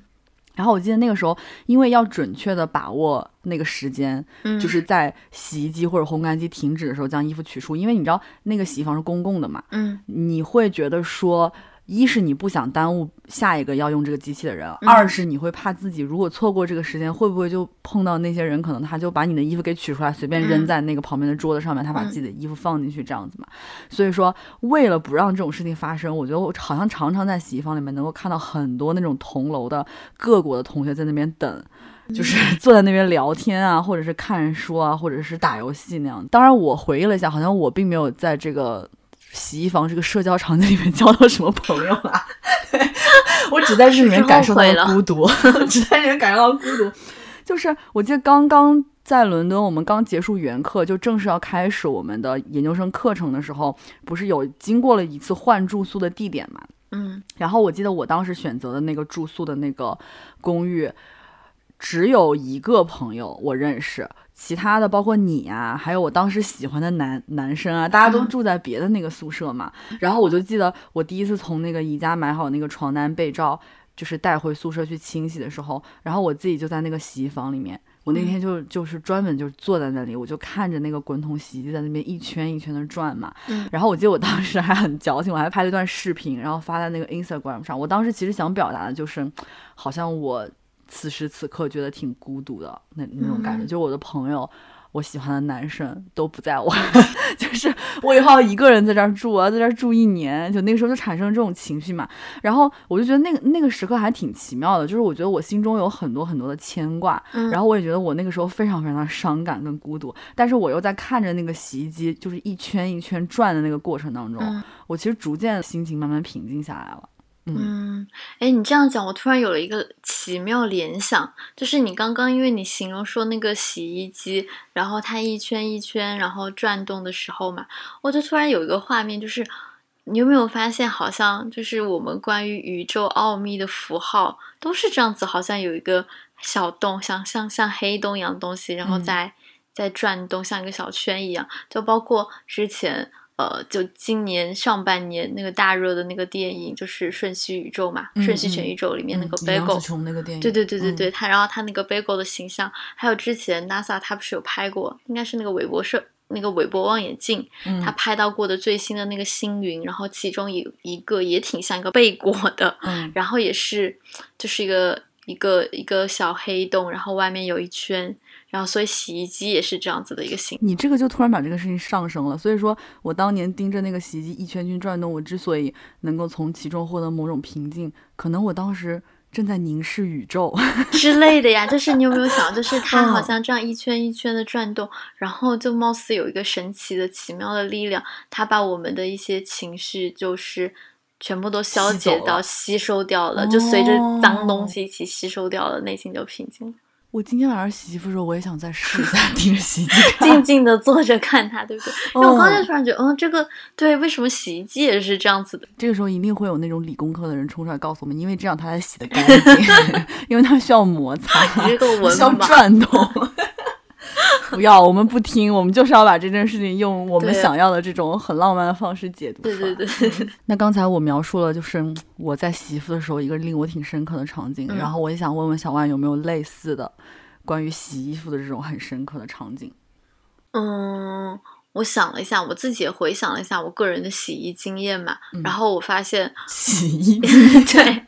然后我记得那个时候，因为要准确的把握那个时间，嗯，就是在洗衣机或者烘干机停止的时候将衣服取出，因为你知道那个洗衣房是公共的嘛，嗯。你会觉得说，一是你不想耽误下一个要用这个机器的人，嗯二是你会怕自己如果错过这个时间，会不会就碰到那些人，可能他就把你的衣服给取出来，随便扔嗯在那个旁边的桌子上面，他把嗯自己的衣服放进去这样子嘛。所以说，为了不让这种事情发生，我觉得我好像常常在洗衣房里面能够看到很多那种同楼的各国的同学在那边等。就是 *laughs* 坐在那边聊天啊，或者是看书啊，或者是打游戏那样。当然，我回忆了一下，好像我并没有在这个洗衣房这个社交场景里面交到什么朋友啊。*laughs* 对我只在这里面感受到孤独，*laughs* 只在这里面感受到孤独。就是我记得刚刚在伦敦，我们刚结束原课，就正式要开始我们的研究生课程的时候，不是有经过了一次换住宿的地点嘛？嗯然后我记得我当时选择的那个住宿的那个公寓，只有一个朋友我认识，其他的包括你啊，还有我当时喜欢的男男生啊，大家都嗯住在别的那个宿舍嘛。然后我就记得我第一次从那个宜家买好那个床单被罩，就是带回宿舍去清洗的时候，然后我自己就在那个洗衣房里面。我那天就就是专门就坐在那里，我就看着那个滚筒洗衣机在那边一圈一圈的转嘛。嗯然后我记得我当时还很矫情，我还拍了一段视频，然后发在那个 Instagram 上。我当时其实想表达的就是，好像我此时此刻觉得挺孤独的那那种感觉，嗯就我的朋友。我喜欢的男生都不在我，*laughs* 就是我以后要一个人在这儿住，我要在这儿住一年，就那个时候就产生这种情绪嘛。然后我就觉得那个那个时刻还挺奇妙的，就是我觉得我心中有很多很多的牵挂，嗯，然后我也觉得我那个时候非常非常的伤感跟孤独，但是我又在看着那个洗衣机就是一圈一圈转的那个过程当中，嗯我其实逐渐心情慢慢平静下来了。嗯，哎，你这样讲，我突然有了一个奇妙联想，就是你刚刚因为你形容说那个洗衣机，然后它一圈一圈然后转动的时候嘛，我就突然有一个画面，就是你有没有发现，好像就是我们关于宇宙奥秘的符号都是这样子，好像有一个小洞，像像像黑洞一样的东西，然后在在转动，像一个小圈一样，就包括之前。呃，就今年上半年那个大热的那个电影，就是《瞬息宇宙》嘛，《瞬息全宇宙》里面那个 Bagel，那个电影，对对对对对，他然后他那个 Bagel 的形象，还有之前 NASA 他不是有拍过，应该是那个韦伯摄那个韦伯望远镜，他拍到过的最新的那个星云，然后其中有一个也挺像一个贝果的，然后也是就是一个一个一个小黑洞，然后外面有一圈。然后，所以洗衣机也是这样子的一个形。你这个就突然把这个事情上升了。所以说我当年盯着那个洗衣机一圈圈转动，我之所以能够从其中获得某种平静，可能我当时正在凝视宇宙 *laughs* 之类的呀。就是你有没有想，就是它好像这样一圈一圈的转动，然后就貌似有一个神奇的、奇妙的力量，它把我们的一些情绪就是全部都消解到、吸收掉了，就随着脏东西一起吸收掉了，内心就平静了。我今天晚上洗衣服的时候，我也想再试一下盯 *laughs* 着洗衣机，静静的坐着看它，对不对？因为我刚才突然觉得，嗯，这个对，为什么洗衣机也是这样子的？这个时候一定会有那种理工科的人冲出来告诉我们，因为这样它才洗得干净，*laughs* 因为它需要摩擦，*laughs* 需要转动。*laughs* 不要，我们不听，我们就是要把这件事情用我们想要的这种很浪漫的方式解读。对对对。*laughs* 那刚才我描述了，就是我在洗衣服的时候一个令我挺深刻的场景，然后我也想问问小万有没有类似的关于洗衣服的这种很深刻的场景。嗯。我想了一下，我自己也回想了一下我个人的洗衣经验嘛，然后我发现洗衣，*laughs* 对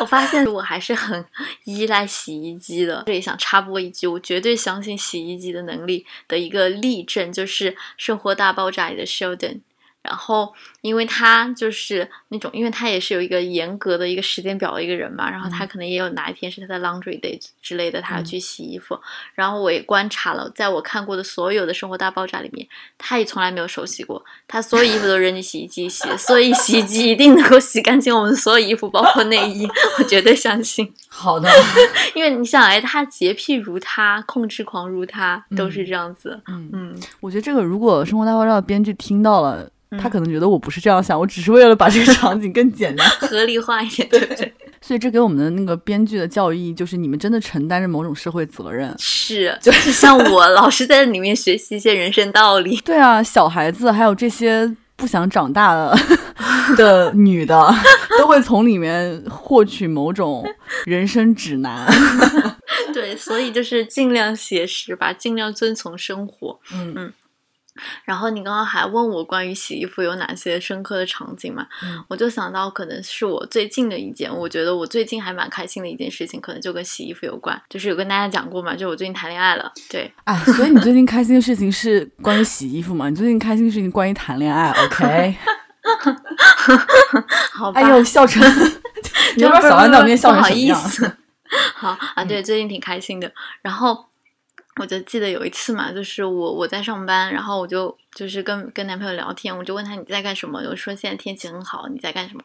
我发现我还是很依赖洗衣机的。这里想插播一句，我绝对相信洗衣机的能力的一个例证，就是《生活大爆炸》里的 Sheldon。然后，因为他就是那种，因为他也是有一个严格的一个时间表的一个人嘛，然后他可能也有哪一天是他的 laundry day 之类的，他要去洗衣服。然后我也观察了，在我看过的所有的生活大爆炸里面，他也从来没有手洗过，他所有衣服都扔进洗衣机洗，所以洗衣机一定能够洗干净我们所有衣服，包括内衣，我绝对相信。好的，*laughs* 因为你想，哎，他洁癖如他，控制狂如他，都是这样子。嗯嗯，我觉得这个如果生活大爆炸的编剧听到了。他可能觉得我不是这样想，我只是为了把这个场景更简单、*laughs* 合理化一点，对不对？所以这给我们的那个编剧的教育意义就是，你们真的承担着某种社会责任。是，*laughs* 就是像我老是在里面学习一些人生道理。对啊，小孩子还有这些不想长大的 *laughs* 的女的，都会从里面获取某种人生指南。对，所以就是尽量写实吧，尽量遵从生活。嗯嗯。然后你刚刚还问我关于洗衣服有哪些深刻的场景嘛？我就想到可能是我最近的一件，我觉得我最近还蛮开心的一件事情，可能就跟洗衣服有关。就是有跟大家讲过嘛，就我最近谈恋爱了。对，哎，所以你最近开心的事情是关于洗衣服嘛？你最近开心的事情关于谈恋爱？OK？*laughs* 好吧。*laughs* 哎呦，笑成，你要小安在我面笑成什么样？*laughs* 好啊，对，最近挺开心的。然后。我就记得有一次嘛，就是我我在上班，然后我就就是跟跟男朋友聊天，我就问他你在干什么？我说现在天气很好，你在干什么？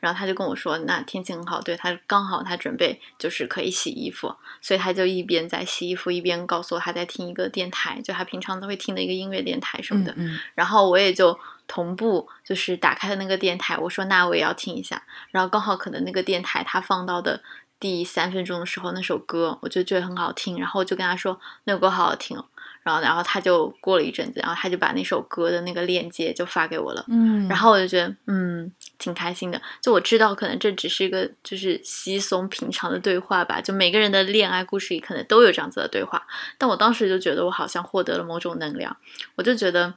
然后他就跟我说，那天气很好，对他刚好他准备就是可以洗衣服，所以他就一边在洗衣服，一边告诉我他在听一个电台，就他平常都会听的一个音乐电台什么的。然后我也就同步就是打开了那个电台，我说那我也要听一下。然后刚好可能那个电台他放到的。第三分钟的时候，那首歌我就觉得很好听，然后我就跟他说那首歌好好听，然后然后他就过了一阵子，然后他就把那首歌的那个链接就发给我了，嗯，然后我就觉得嗯挺开心的，就我知道可能这只是一个就是稀松平常的对话吧，就每个人的恋爱故事里可能都有这样子的对话，但我当时就觉得我好像获得了某种能量，我就觉得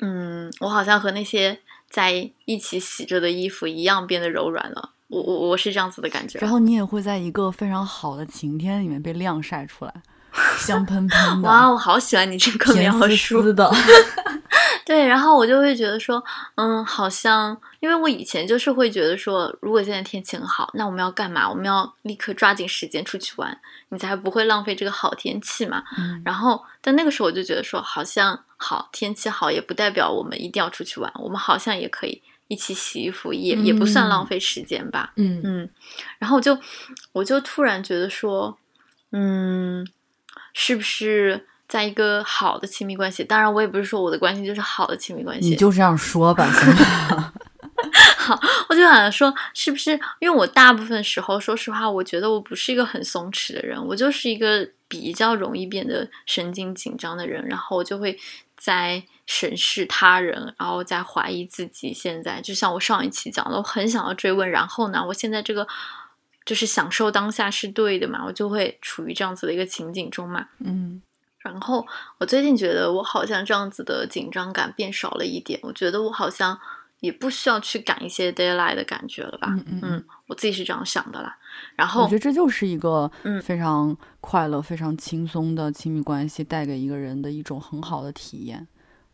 嗯我好像和那些在一起洗着的衣服一样变得柔软了。我我我是这样子的感觉，然后你也会在一个非常好的晴天里面被晾晒出来，*laughs* 香喷喷的。哇，我好喜欢你这个描述的。*laughs* 对，然后我就会觉得说，嗯，好像，因为我以前就是会觉得说，如果现在天气很好，那我们要干嘛？我们要立刻抓紧时间出去玩，你才不会浪费这个好天气嘛。然后，但那个时候我就觉得说，好像好天气好也不代表我们一定要出去玩，我们好像也可以。一起洗衣服，也也不算浪费时间吧。嗯嗯，然后我就我就突然觉得说，嗯，是不是在一个好的亲密关系？当然，我也不是说我的关系就是好的亲密关系，你就这样说吧？*laughs* 好，我就想说，是不是因为我大部分时候，说实话，我觉得我不是一个很松弛的人，我就是一个比较容易变得神经紧张的人，然后我就会在审视他人，然后在怀疑自己。现在就像我上一期讲的，我很想要追问，然后呢，我现在这个就是享受当下是对的嘛，我就会处于这样子的一个情景中嘛。嗯然后我最近觉得我好像这样子的紧张感变少了一点，我觉得我好像也不需要去赶一些 d a y l i g h t 的感觉了吧。嗯我自己是这样想的啦。然后我觉得这就是一个嗯非常快乐、非常轻松的亲密关系带给一个人的一种很好的体验。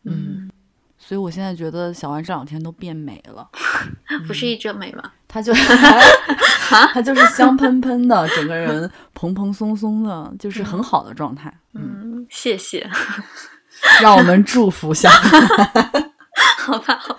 嗯，所以我现在觉得小万这两天都变美了，*laughs* 不是一直美吗？她就 *laughs* 她就是香喷喷的，整个人蓬蓬松松的，就是很好的状态。嗯，嗯，谢谢。*laughs* 让我们祝福小万。好吧，好吧。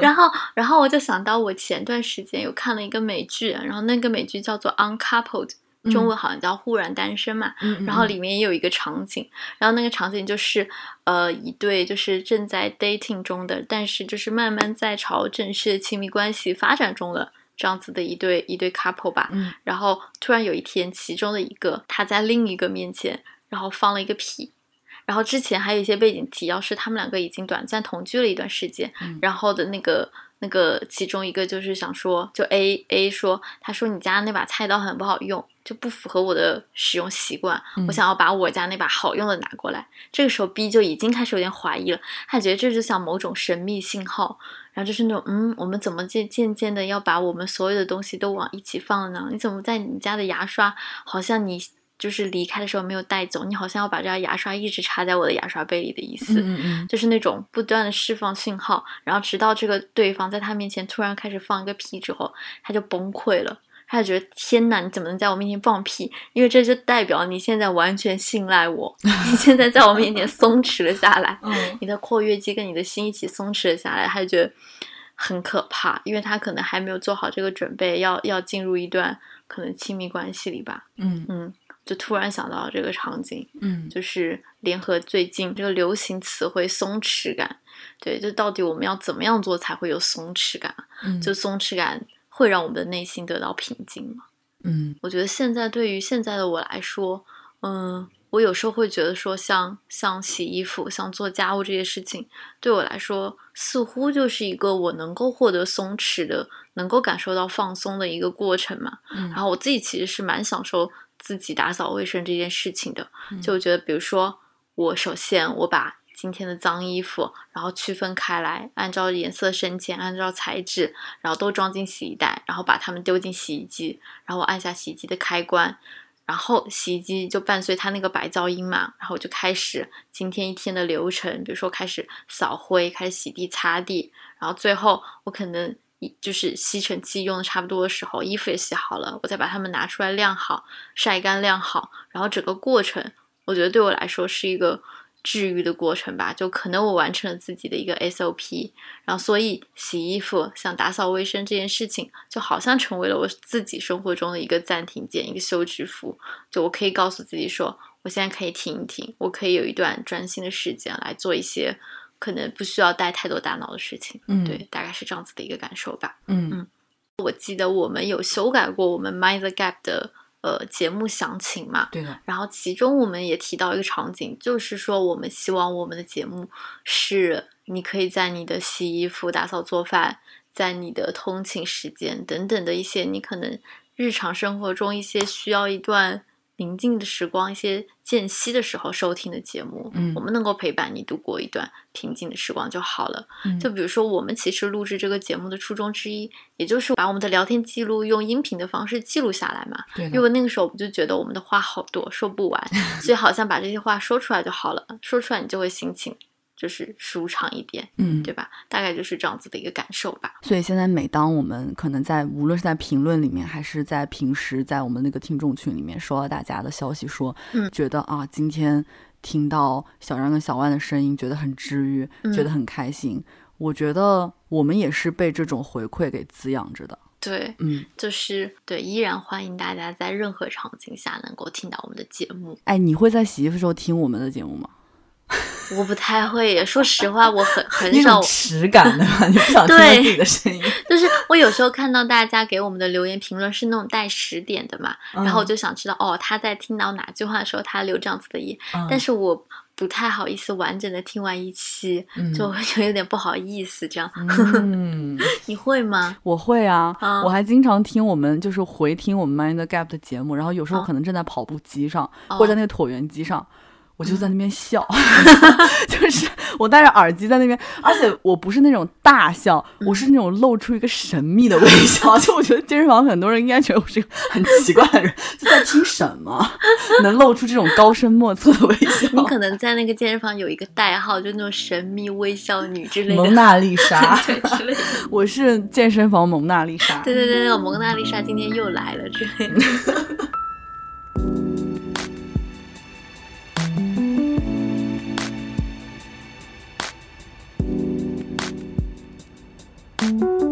然后，然后我就想到，我前段时间有看了一个美剧，然后那个美剧叫做《Uncoupled》，中文好像叫《忽然单身》嘛。嗯然后里面也有一个场景，然后那个场景就是，呃，一对就是正在 dating 中的，但是就是慢慢在朝正式的亲密关系发展中的这样子的一对一对 couple 吧。嗯然后突然有一天，其中的一个他在另一个面前，然后放了一个屁。然后之前还有一些背景提要是他们两个已经短暂同居了一段时间，嗯然后的那个那个其中一个就是想说，就 A A 说，他说你家那把菜刀很不好用，就不符合我的使用习惯，嗯我想要把我家那把好用的拿过来。这个时候 B 就已经开始有点怀疑了，他觉得这就像某种神秘信号，然后就是那种嗯，我们怎么渐渐渐的要把我们所有的东西都往一起放了呢？你怎么在你家的牙刷好像你就是离开的时候没有带走，你好像要把这条牙刷一直插在我的牙刷杯里的意思。嗯嗯就是那种不断的释放信号，然后直到这个对方在他面前突然开始放一个屁之后，他就崩溃了。他就觉得天哪，你怎么能在我面前放屁？因为这就代表你现在完全信赖我，*laughs* 你现在在我面前松弛了下来，嗯 *laughs* 你的括约肌跟你的心一起松弛了下来，他就觉得很可怕，因为他可能还没有做好这个准备，要要进入一段可能亲密关系里吧。嗯嗯，就突然想到这个场景，嗯就是联合最近这个流行词汇“松弛感”，对，就到底我们要怎么样做才会有松弛感？嗯，就松弛感会让我们的内心得到平静吗？嗯我觉得现在对于现在的我来说，嗯，我有时候会觉得说像，像洗衣服、像做家务这些事情，对我来说似乎就是一个我能够获得松弛的、能够感受到放松的一个过程嘛。嗯然后我自己其实是蛮享受自己打扫卫生这件事情的，嗯就我觉得，比如说我首先我把今天的脏衣服，然后区分开来，按照颜色深浅，按照材质，然后都装进洗衣袋，然后把它们丢进洗衣机，然后我按下洗衣机的开关，然后洗衣机就伴随它那个白噪音嘛，然后我就开始今天一天的流程，比如说开始扫灰，开始洗地擦地，然后最后我可能一就是吸尘器用的差不多的时候，衣服也洗好了，我再把它们拿出来晾好，晒干晾好，然后整个过程，我觉得对我来说是一个治愈的过程吧，就可能我完成了自己的一个 SOP，然后所以洗衣服、像打扫卫生这件事情，就好像成为了我自己生活中的一个暂停键，一个休止符，就我可以告诉自己说，我现在可以停一停，我可以有一段专心的时间来做一些可能不需要带太多大脑的事情，嗯。对，大概是这样子的一个感受吧。嗯。嗯我记得我们有修改过我们 Mind the Gap 的呃节目详情嘛，对的，然后其中我们也提到一个场景，就是说我们希望我们的节目是你可以在你的洗衣服、打扫、做饭，在你的通勤时间等等的一些你可能日常生活中一些需要一段宁静的时光、一些间隙的时候收听的节目，嗯我们能够陪伴你度过一段平静的时光就好了。嗯就比如说，我们其实录制这个节目的初衷之一，也就是把我们的聊天记录用音频的方式记录下来嘛。对，因为那个时候我们就觉得我们的话好多，说不完，*laughs* 所以好像把这些话说出来就好了，说出来你就会心情就是舒畅一点，嗯对吧？大概就是这样子的一个感受吧。所以现在每当我们可能在无论是在评论里面，还是在平时在我们那个听众群里面收到大家的消息说，嗯觉得啊今天听到小张跟小万的声音，觉得很治愈，嗯觉得很开心。我觉得我们也是被这种回馈给滋养着的。对，嗯，就是对，依然欢迎大家在任何场景下能够听到我们的节目。哎，你会在洗衣服时候听我们的节目吗？*laughs* 我不太会耶，说实话，我很 *laughs* 很少实，感的嘛？你不想听到自己的声音？*laughs* 就是我有时候看到大家给我们的留言评论是那种带时点的嘛，然后我嗯就想知道哦，他在听到哪句话的时候，他留这样子的音，嗯但是我不太好意思完整的听完一期，嗯就会觉得有点不好意思这样。嗯，你会吗？我会啊，啊我还经常听我们就是回听我们 Mind the Gap 的节目，然后有时候啊可能正在跑步机上、哦或者在那个椭圆机上。我就在那边笑，*laughs* 就是我戴着耳机在那边，而且我不是那种大笑，我是那种露出一个神秘的微笑。*laughs* 就我觉得健身房很多人应该觉得我是个很奇怪的人，就在听什么，能露出这种高深莫测的微笑。*laughs* 你可能在那个健身房有一个代号，就那种神秘微笑女之类的，蒙娜丽莎，对之类的。我是健身房蒙娜丽莎。对对对，那个蒙娜丽莎今天又来了之类的。呃，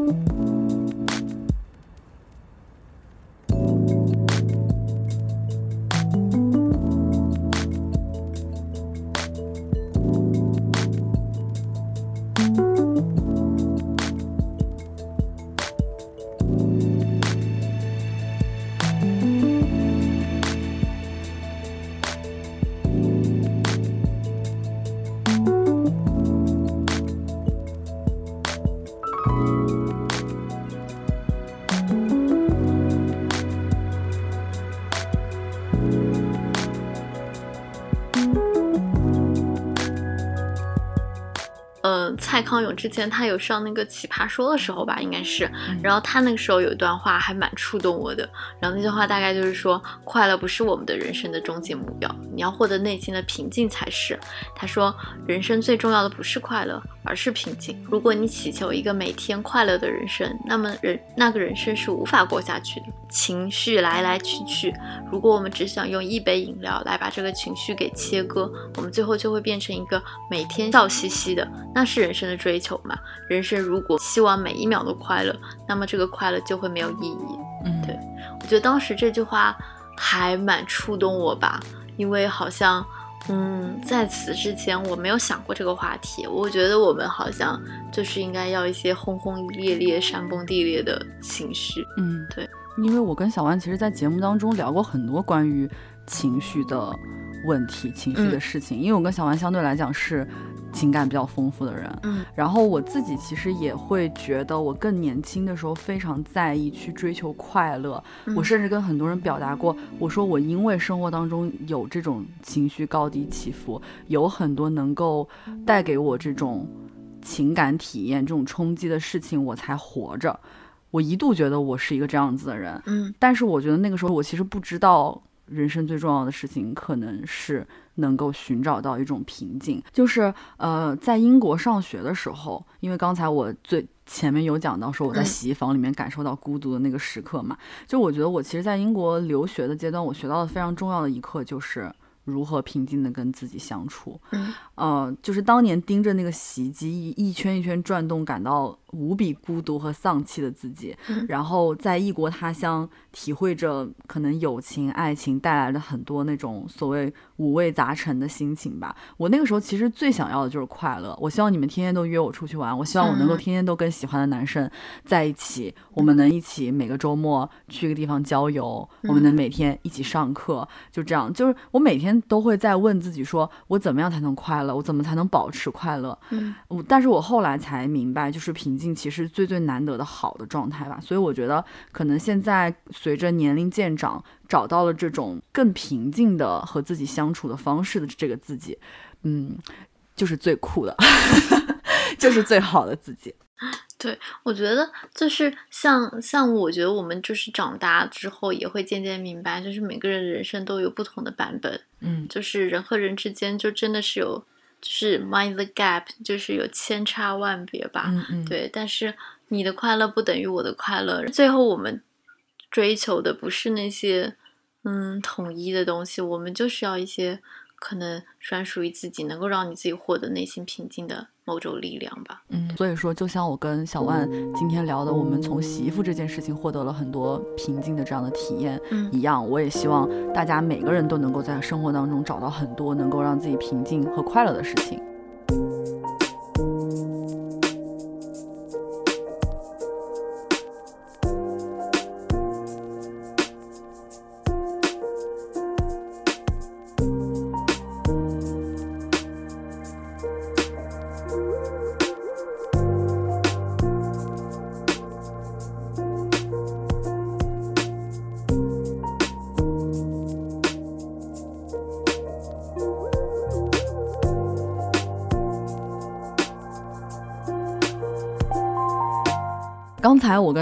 蔡康永之前他有上那个《奇葩说》的时候吧，应该是，然后他那个时候有一段话还蛮触动我的，然后那句话大概就是说，快乐不是我们的人生的终极目标，你要获得内心的平静才是。他说，人生最重要的不是快乐，而是平静。如果你祈求一个每天快乐的人生，那么人那个人生是无法过下去的。情绪来来去去，如果我们只想用一杯饮料来把这个情绪给切割，我们最后就会变成一个每天笑嘻嘻的，那是人生的追求嘛？人生如果希望每一秒都快乐，那么这个快乐就会没有意义。嗯，对我觉得当时这句话还蛮触动我吧，因为好像，嗯，在此之前我没有想过这个话题。我觉得我们好像就是应该要一些轰轰烈烈、山崩地裂的情绪。嗯，对，因为我跟小万其实，在节目当中聊过很多关于情绪的问题、情绪的事情。因为我跟小万相对来讲是情感比较丰富的人，嗯然后我自己其实也会觉得，我更年轻的时候非常在意去追求快乐。嗯我甚至跟很多人表达过，我说我因为生活当中有这种情绪高低起伏，有很多能够带给我这种情感体验、这种冲击的事情，我才活着。我一度觉得我是一个这样子的人，嗯但是我觉得那个时候我其实不知道，人生最重要的事情可能是能够寻找到一种平静。就是呃，在英国上学的时候，因为刚才我最前面有讲到说我在嗯洗衣房里面感受到孤独的那个时刻嘛，就我觉得我其实，在英国留学的阶段，我学到的非常重要的一课就是。如何平静的跟自己相处？嗯呃，就是当年盯着那个洗衣机一一圈一圈转动，感到无比孤独和丧气的自己，嗯然后在异国他乡体会着可能友情、爱情带来的很多那种所谓五味杂陈的心情吧。我那个时候其实最想要的就是快乐。我希望你们天天都约我出去玩，我希望我能够嗯天天都跟喜欢的男生在一起，我们能一起每个周末去一个地方郊游，我们能每天一起上课，就这样。就是我每天都会在问自己说，我怎么样才能快乐？我怎么才能保持快乐？嗯我但是我后来才明白，就是平静其实最最难得的好的状态吧。所以我觉得，可能现在随着年龄渐长，找到了这种更平静的和自己相处的方式的这个自己，嗯，就是最酷的，*laughs* 就是最好的自己。*laughs* 对我觉得就是像像我觉得我们就是长大之后也会渐渐明白，就是每个人人生都有不同的版本，嗯就是人和人之间就真的是有，就是 mind the gap，就是有千差万别吧。嗯嗯，对，但是你的快乐不等于我的快乐。最后我们追求的不是那些嗯统一的东西，我们就是要一些可能专属于自己，能够让你自己获得内心平静的某种力量吧。嗯，所以说，就像我跟小万今天聊的，我们从洗衣服这件事情获得了很多平静的这样的体验一样，我也希望大家每个人都能够在生活当中找到很多能够让自己平静和快乐的事情。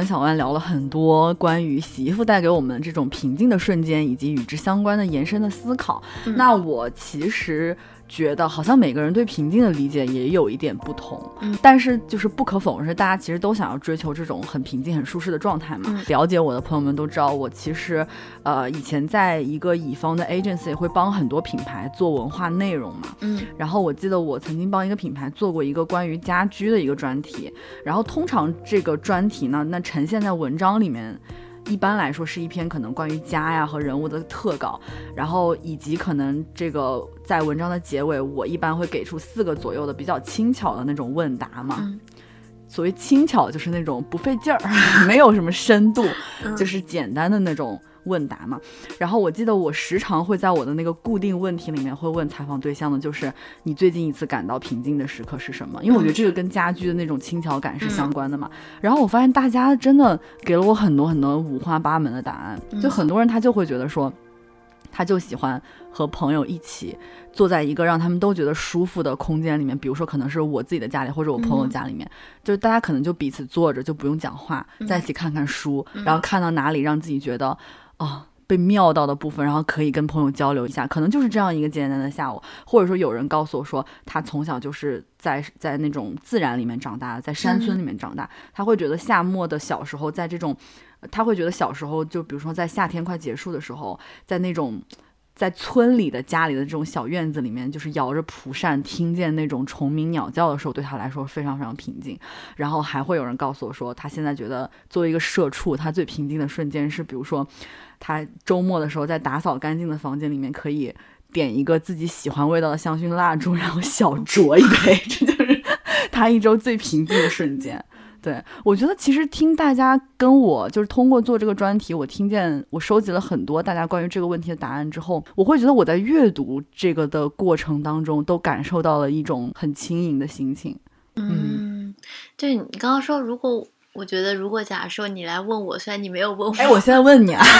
小万聊了很多关于洗衣服带给我们这种平静的瞬间，以及与之相关的延伸的思考。那我其实。觉得好像每个人对平静的理解也有一点不同，嗯，但是就是不可否认是大家其实都想要追求这种很平静、很舒适的状态嘛。了解我的朋友们都知道，我其实，呃，以前在一个乙方的 agency 会帮很多品牌做文化内容嘛，嗯，然后我记得我曾经帮一个品牌做过一个关于家居的一个专题，然后通常这个专题呢，那呈现在文章里面。一般来说是一篇可能关于家呀和人物的特稿，然后以及可能这个在文章的结尾，我一般会给出四个左右的比较轻巧的那种问答嘛。所谓轻巧就是那种不费劲儿，*laughs* 没有什么深度，就是简单的那种。问答嘛，然后我记得我时常会在我的那个固定问题里面会问采访对象的，就是你最近一次感到平静的时刻是什么？因为我觉得这个跟家居的那种轻巧感是相关的嘛。然后我发现大家真的给了我很多很多五花八门的答案，就很多人他就会觉得说，他就喜欢和朋友一起坐在一个让他们都觉得舒服的空间里面，比如说可能是我自己的家里或者我朋友家里面，就是大家可能就彼此坐着就不用讲话，在一起看看书，然后看到哪里让自己觉得。哦，被妙到的部分，然后可以跟朋友交流一下，可能就是这样一个简单的下午，或者说有人告诉我说，他从小就是在在那种自然里面长大的，在山村里面长大，他会觉得夏末的小时候，在这种，他会觉得小时候就比如说在夏天快结束的时候，在那种。在村里的家里的这种小院子里面，就是摇着蒲扇，听见那种虫鸣鸟叫的时候，对他来说非常非常平静。然后还会有人告诉我说，他现在觉得作为一个社畜，他最平静的瞬间是，比如说他周末的时候在打扫干净的房间里面，可以点一个自己喜欢味道的香薰蜡烛，然后小酌一杯，这就是他一周最平静的瞬间。对，我觉得其实听大家跟我就是通过做这个专题，我听见我收集了很多大家关于这个问题的答案之后，我会觉得我在阅读这个的过程当中都感受到了一种很轻盈的心情。嗯，对你刚刚说，如果我觉得如果假设你来问我，虽然你没有问我，哎，我现在问你啊。*laughs*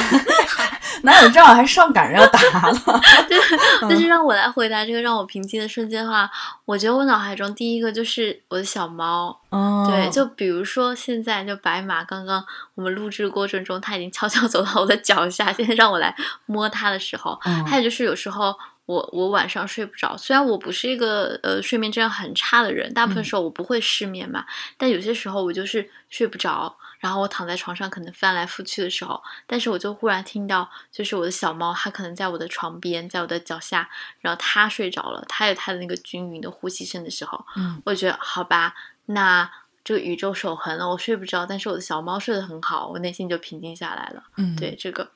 哪有这样还上赶着要答了？*laughs* 对，但是让我来回答这个让我平静的瞬间的话，我觉得我脑海中第一个就是我的小猫。哦，对，就比如说现在就白马，刚刚我们录制过程中，它已经悄悄走到我的脚下，现在让我来摸它的时候，还有就是有时候我我晚上睡不着，虽然我不是一个呃睡眠质量很差的人，大部分时候我不会失眠嘛，但有些时候我就是睡不着。然后我躺在床上，可能翻来覆去的时候，但是我就忽然听到，就是我的小猫，它可能在我的床边，在我的脚下，然后它睡着了，它有它的那个均匀的呼吸声的时候，嗯，我觉得好吧，那这个宇宙守恒了，我睡不着，但是我的小猫睡得很好，我内心就平静下来了，嗯，对这个。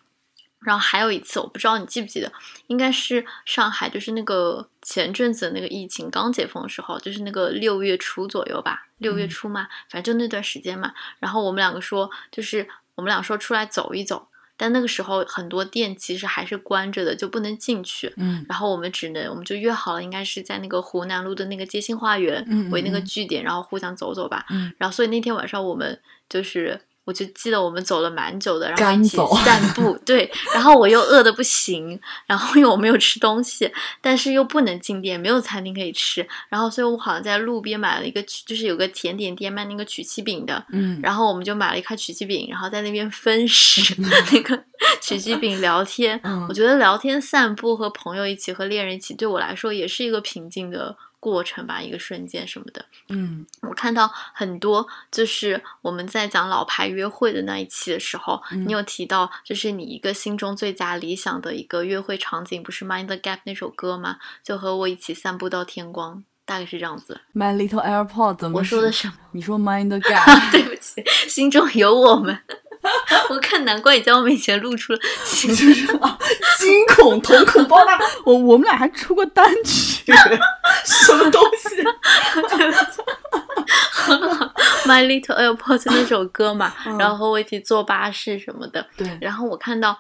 然后还有一次，我不知道你记不记得，应该是上海，就是那个前阵子那个疫情刚解封的时候，就是那个六月初左右吧，六月初嘛，反正就那段时间嘛。然后我们两个说，就是我们俩说出来走一走，但那个时候很多店其实还是关着的，就不能进去。嗯。然后我们只能，我们就约好了，应该是在那个湖南路的那个街心花园为那个据点，然后互相走走吧。嗯。然后所以那天晚上我们就是。我就记得我们走了蛮久的，然后一起散步，*laughs* 对，然后我又饿的不行，然后因为我没有吃东西，但是又不能进店，没有餐厅可以吃，然后所以我好像在路边买了一个曲，就是有个甜点店卖那个曲奇饼的，嗯，然后我们就买了一块曲奇饼，然后在那边分食 *laughs* 那个曲奇饼，聊天。我觉得聊天、散步和朋友一起和恋人一起，对我来说也是一个平静的。过程吧，一个瞬间什么的。嗯我看到很多，就是我们在讲老牌约会的那一期的时候，嗯你有提到，就是你一个心中最佳理想的一个约会场景，不是《Mind the Gap》那首歌吗？就和我一起散步到天光，大概是这样子。，My Little AirPod 怎么我说的什么？你说 Mind the Gap，*laughs* 对不起，心中有我们。*laughs* 我看，难怪你在我面前露出了惊就是啊，惊恐瞳孔爆大。我我们俩还出过单曲，什么东西？*laughs* My Little Airport 那首歌嘛，嗯然后和我一起坐巴士什么的。对，然后我看到，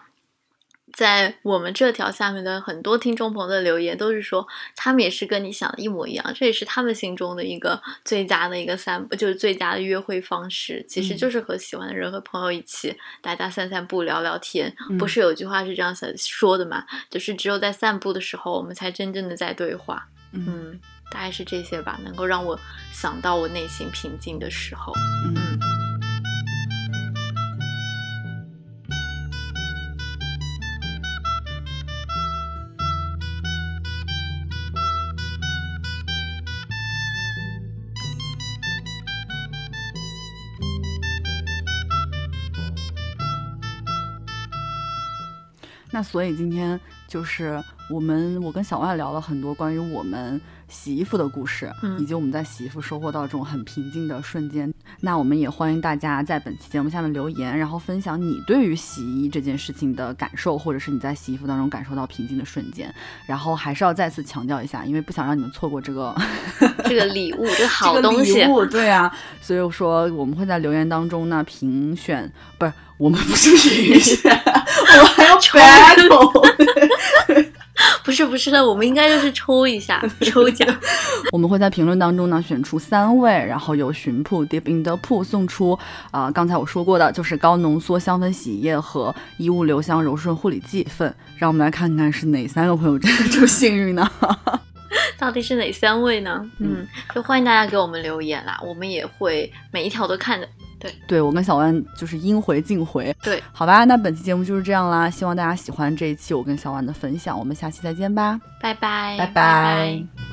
在我们这条下面的很多听众朋友的留言都是说，他们也是跟你想的一模一样，这也是他们心中的一个最佳的一个散步，就是最佳的约会方式，其实嗯就是和喜欢的人和朋友一起，大家散散步、聊聊天。嗯不是有句话是这样想说的嘛？就是只有在散步的时候，我们才真正的在对话。嗯嗯，大概是这些吧，能够让我想到我内心平静的时候。嗯。所以今天就是我们，我跟小外聊了很多关于我们洗衣服的故事，嗯以及我们在洗衣服收获到这种很平静的瞬间。那我们也欢迎大家在本期节目下面留言，然后分享你对于洗衣这件事情的感受，或者是你在洗衣服当中感受到平静的瞬间。然后还是要再次强调一下，因为不想让你们错过这个 *laughs* *laughs* 这个礼物，这个好东西礼，物，对啊，所以说我们会在留言当中呢评选，不是我们不是评选，*laughs* 我们还要 battle。不是不是的，我们应该就是抽一下抽奖。*laughs* 我们会在评论当中呢选出三位，然后由寻铺 Deep in the Pool 送出啊、呃刚才我说过的，就是高浓缩香氛洗衣液和衣物留香柔顺护理剂一份。让我们来看看是哪三个朋友真的这么幸运呢？*laughs* 到底是哪三位呢？嗯，就欢迎大家给我们留言啦，我们也会每一条都看的。对。我跟小万就是应回尽回。对，好吧，那本期节目就是这样啦，希望大家喜欢这一期我跟小万的分享，我们下期再见吧，拜拜，拜拜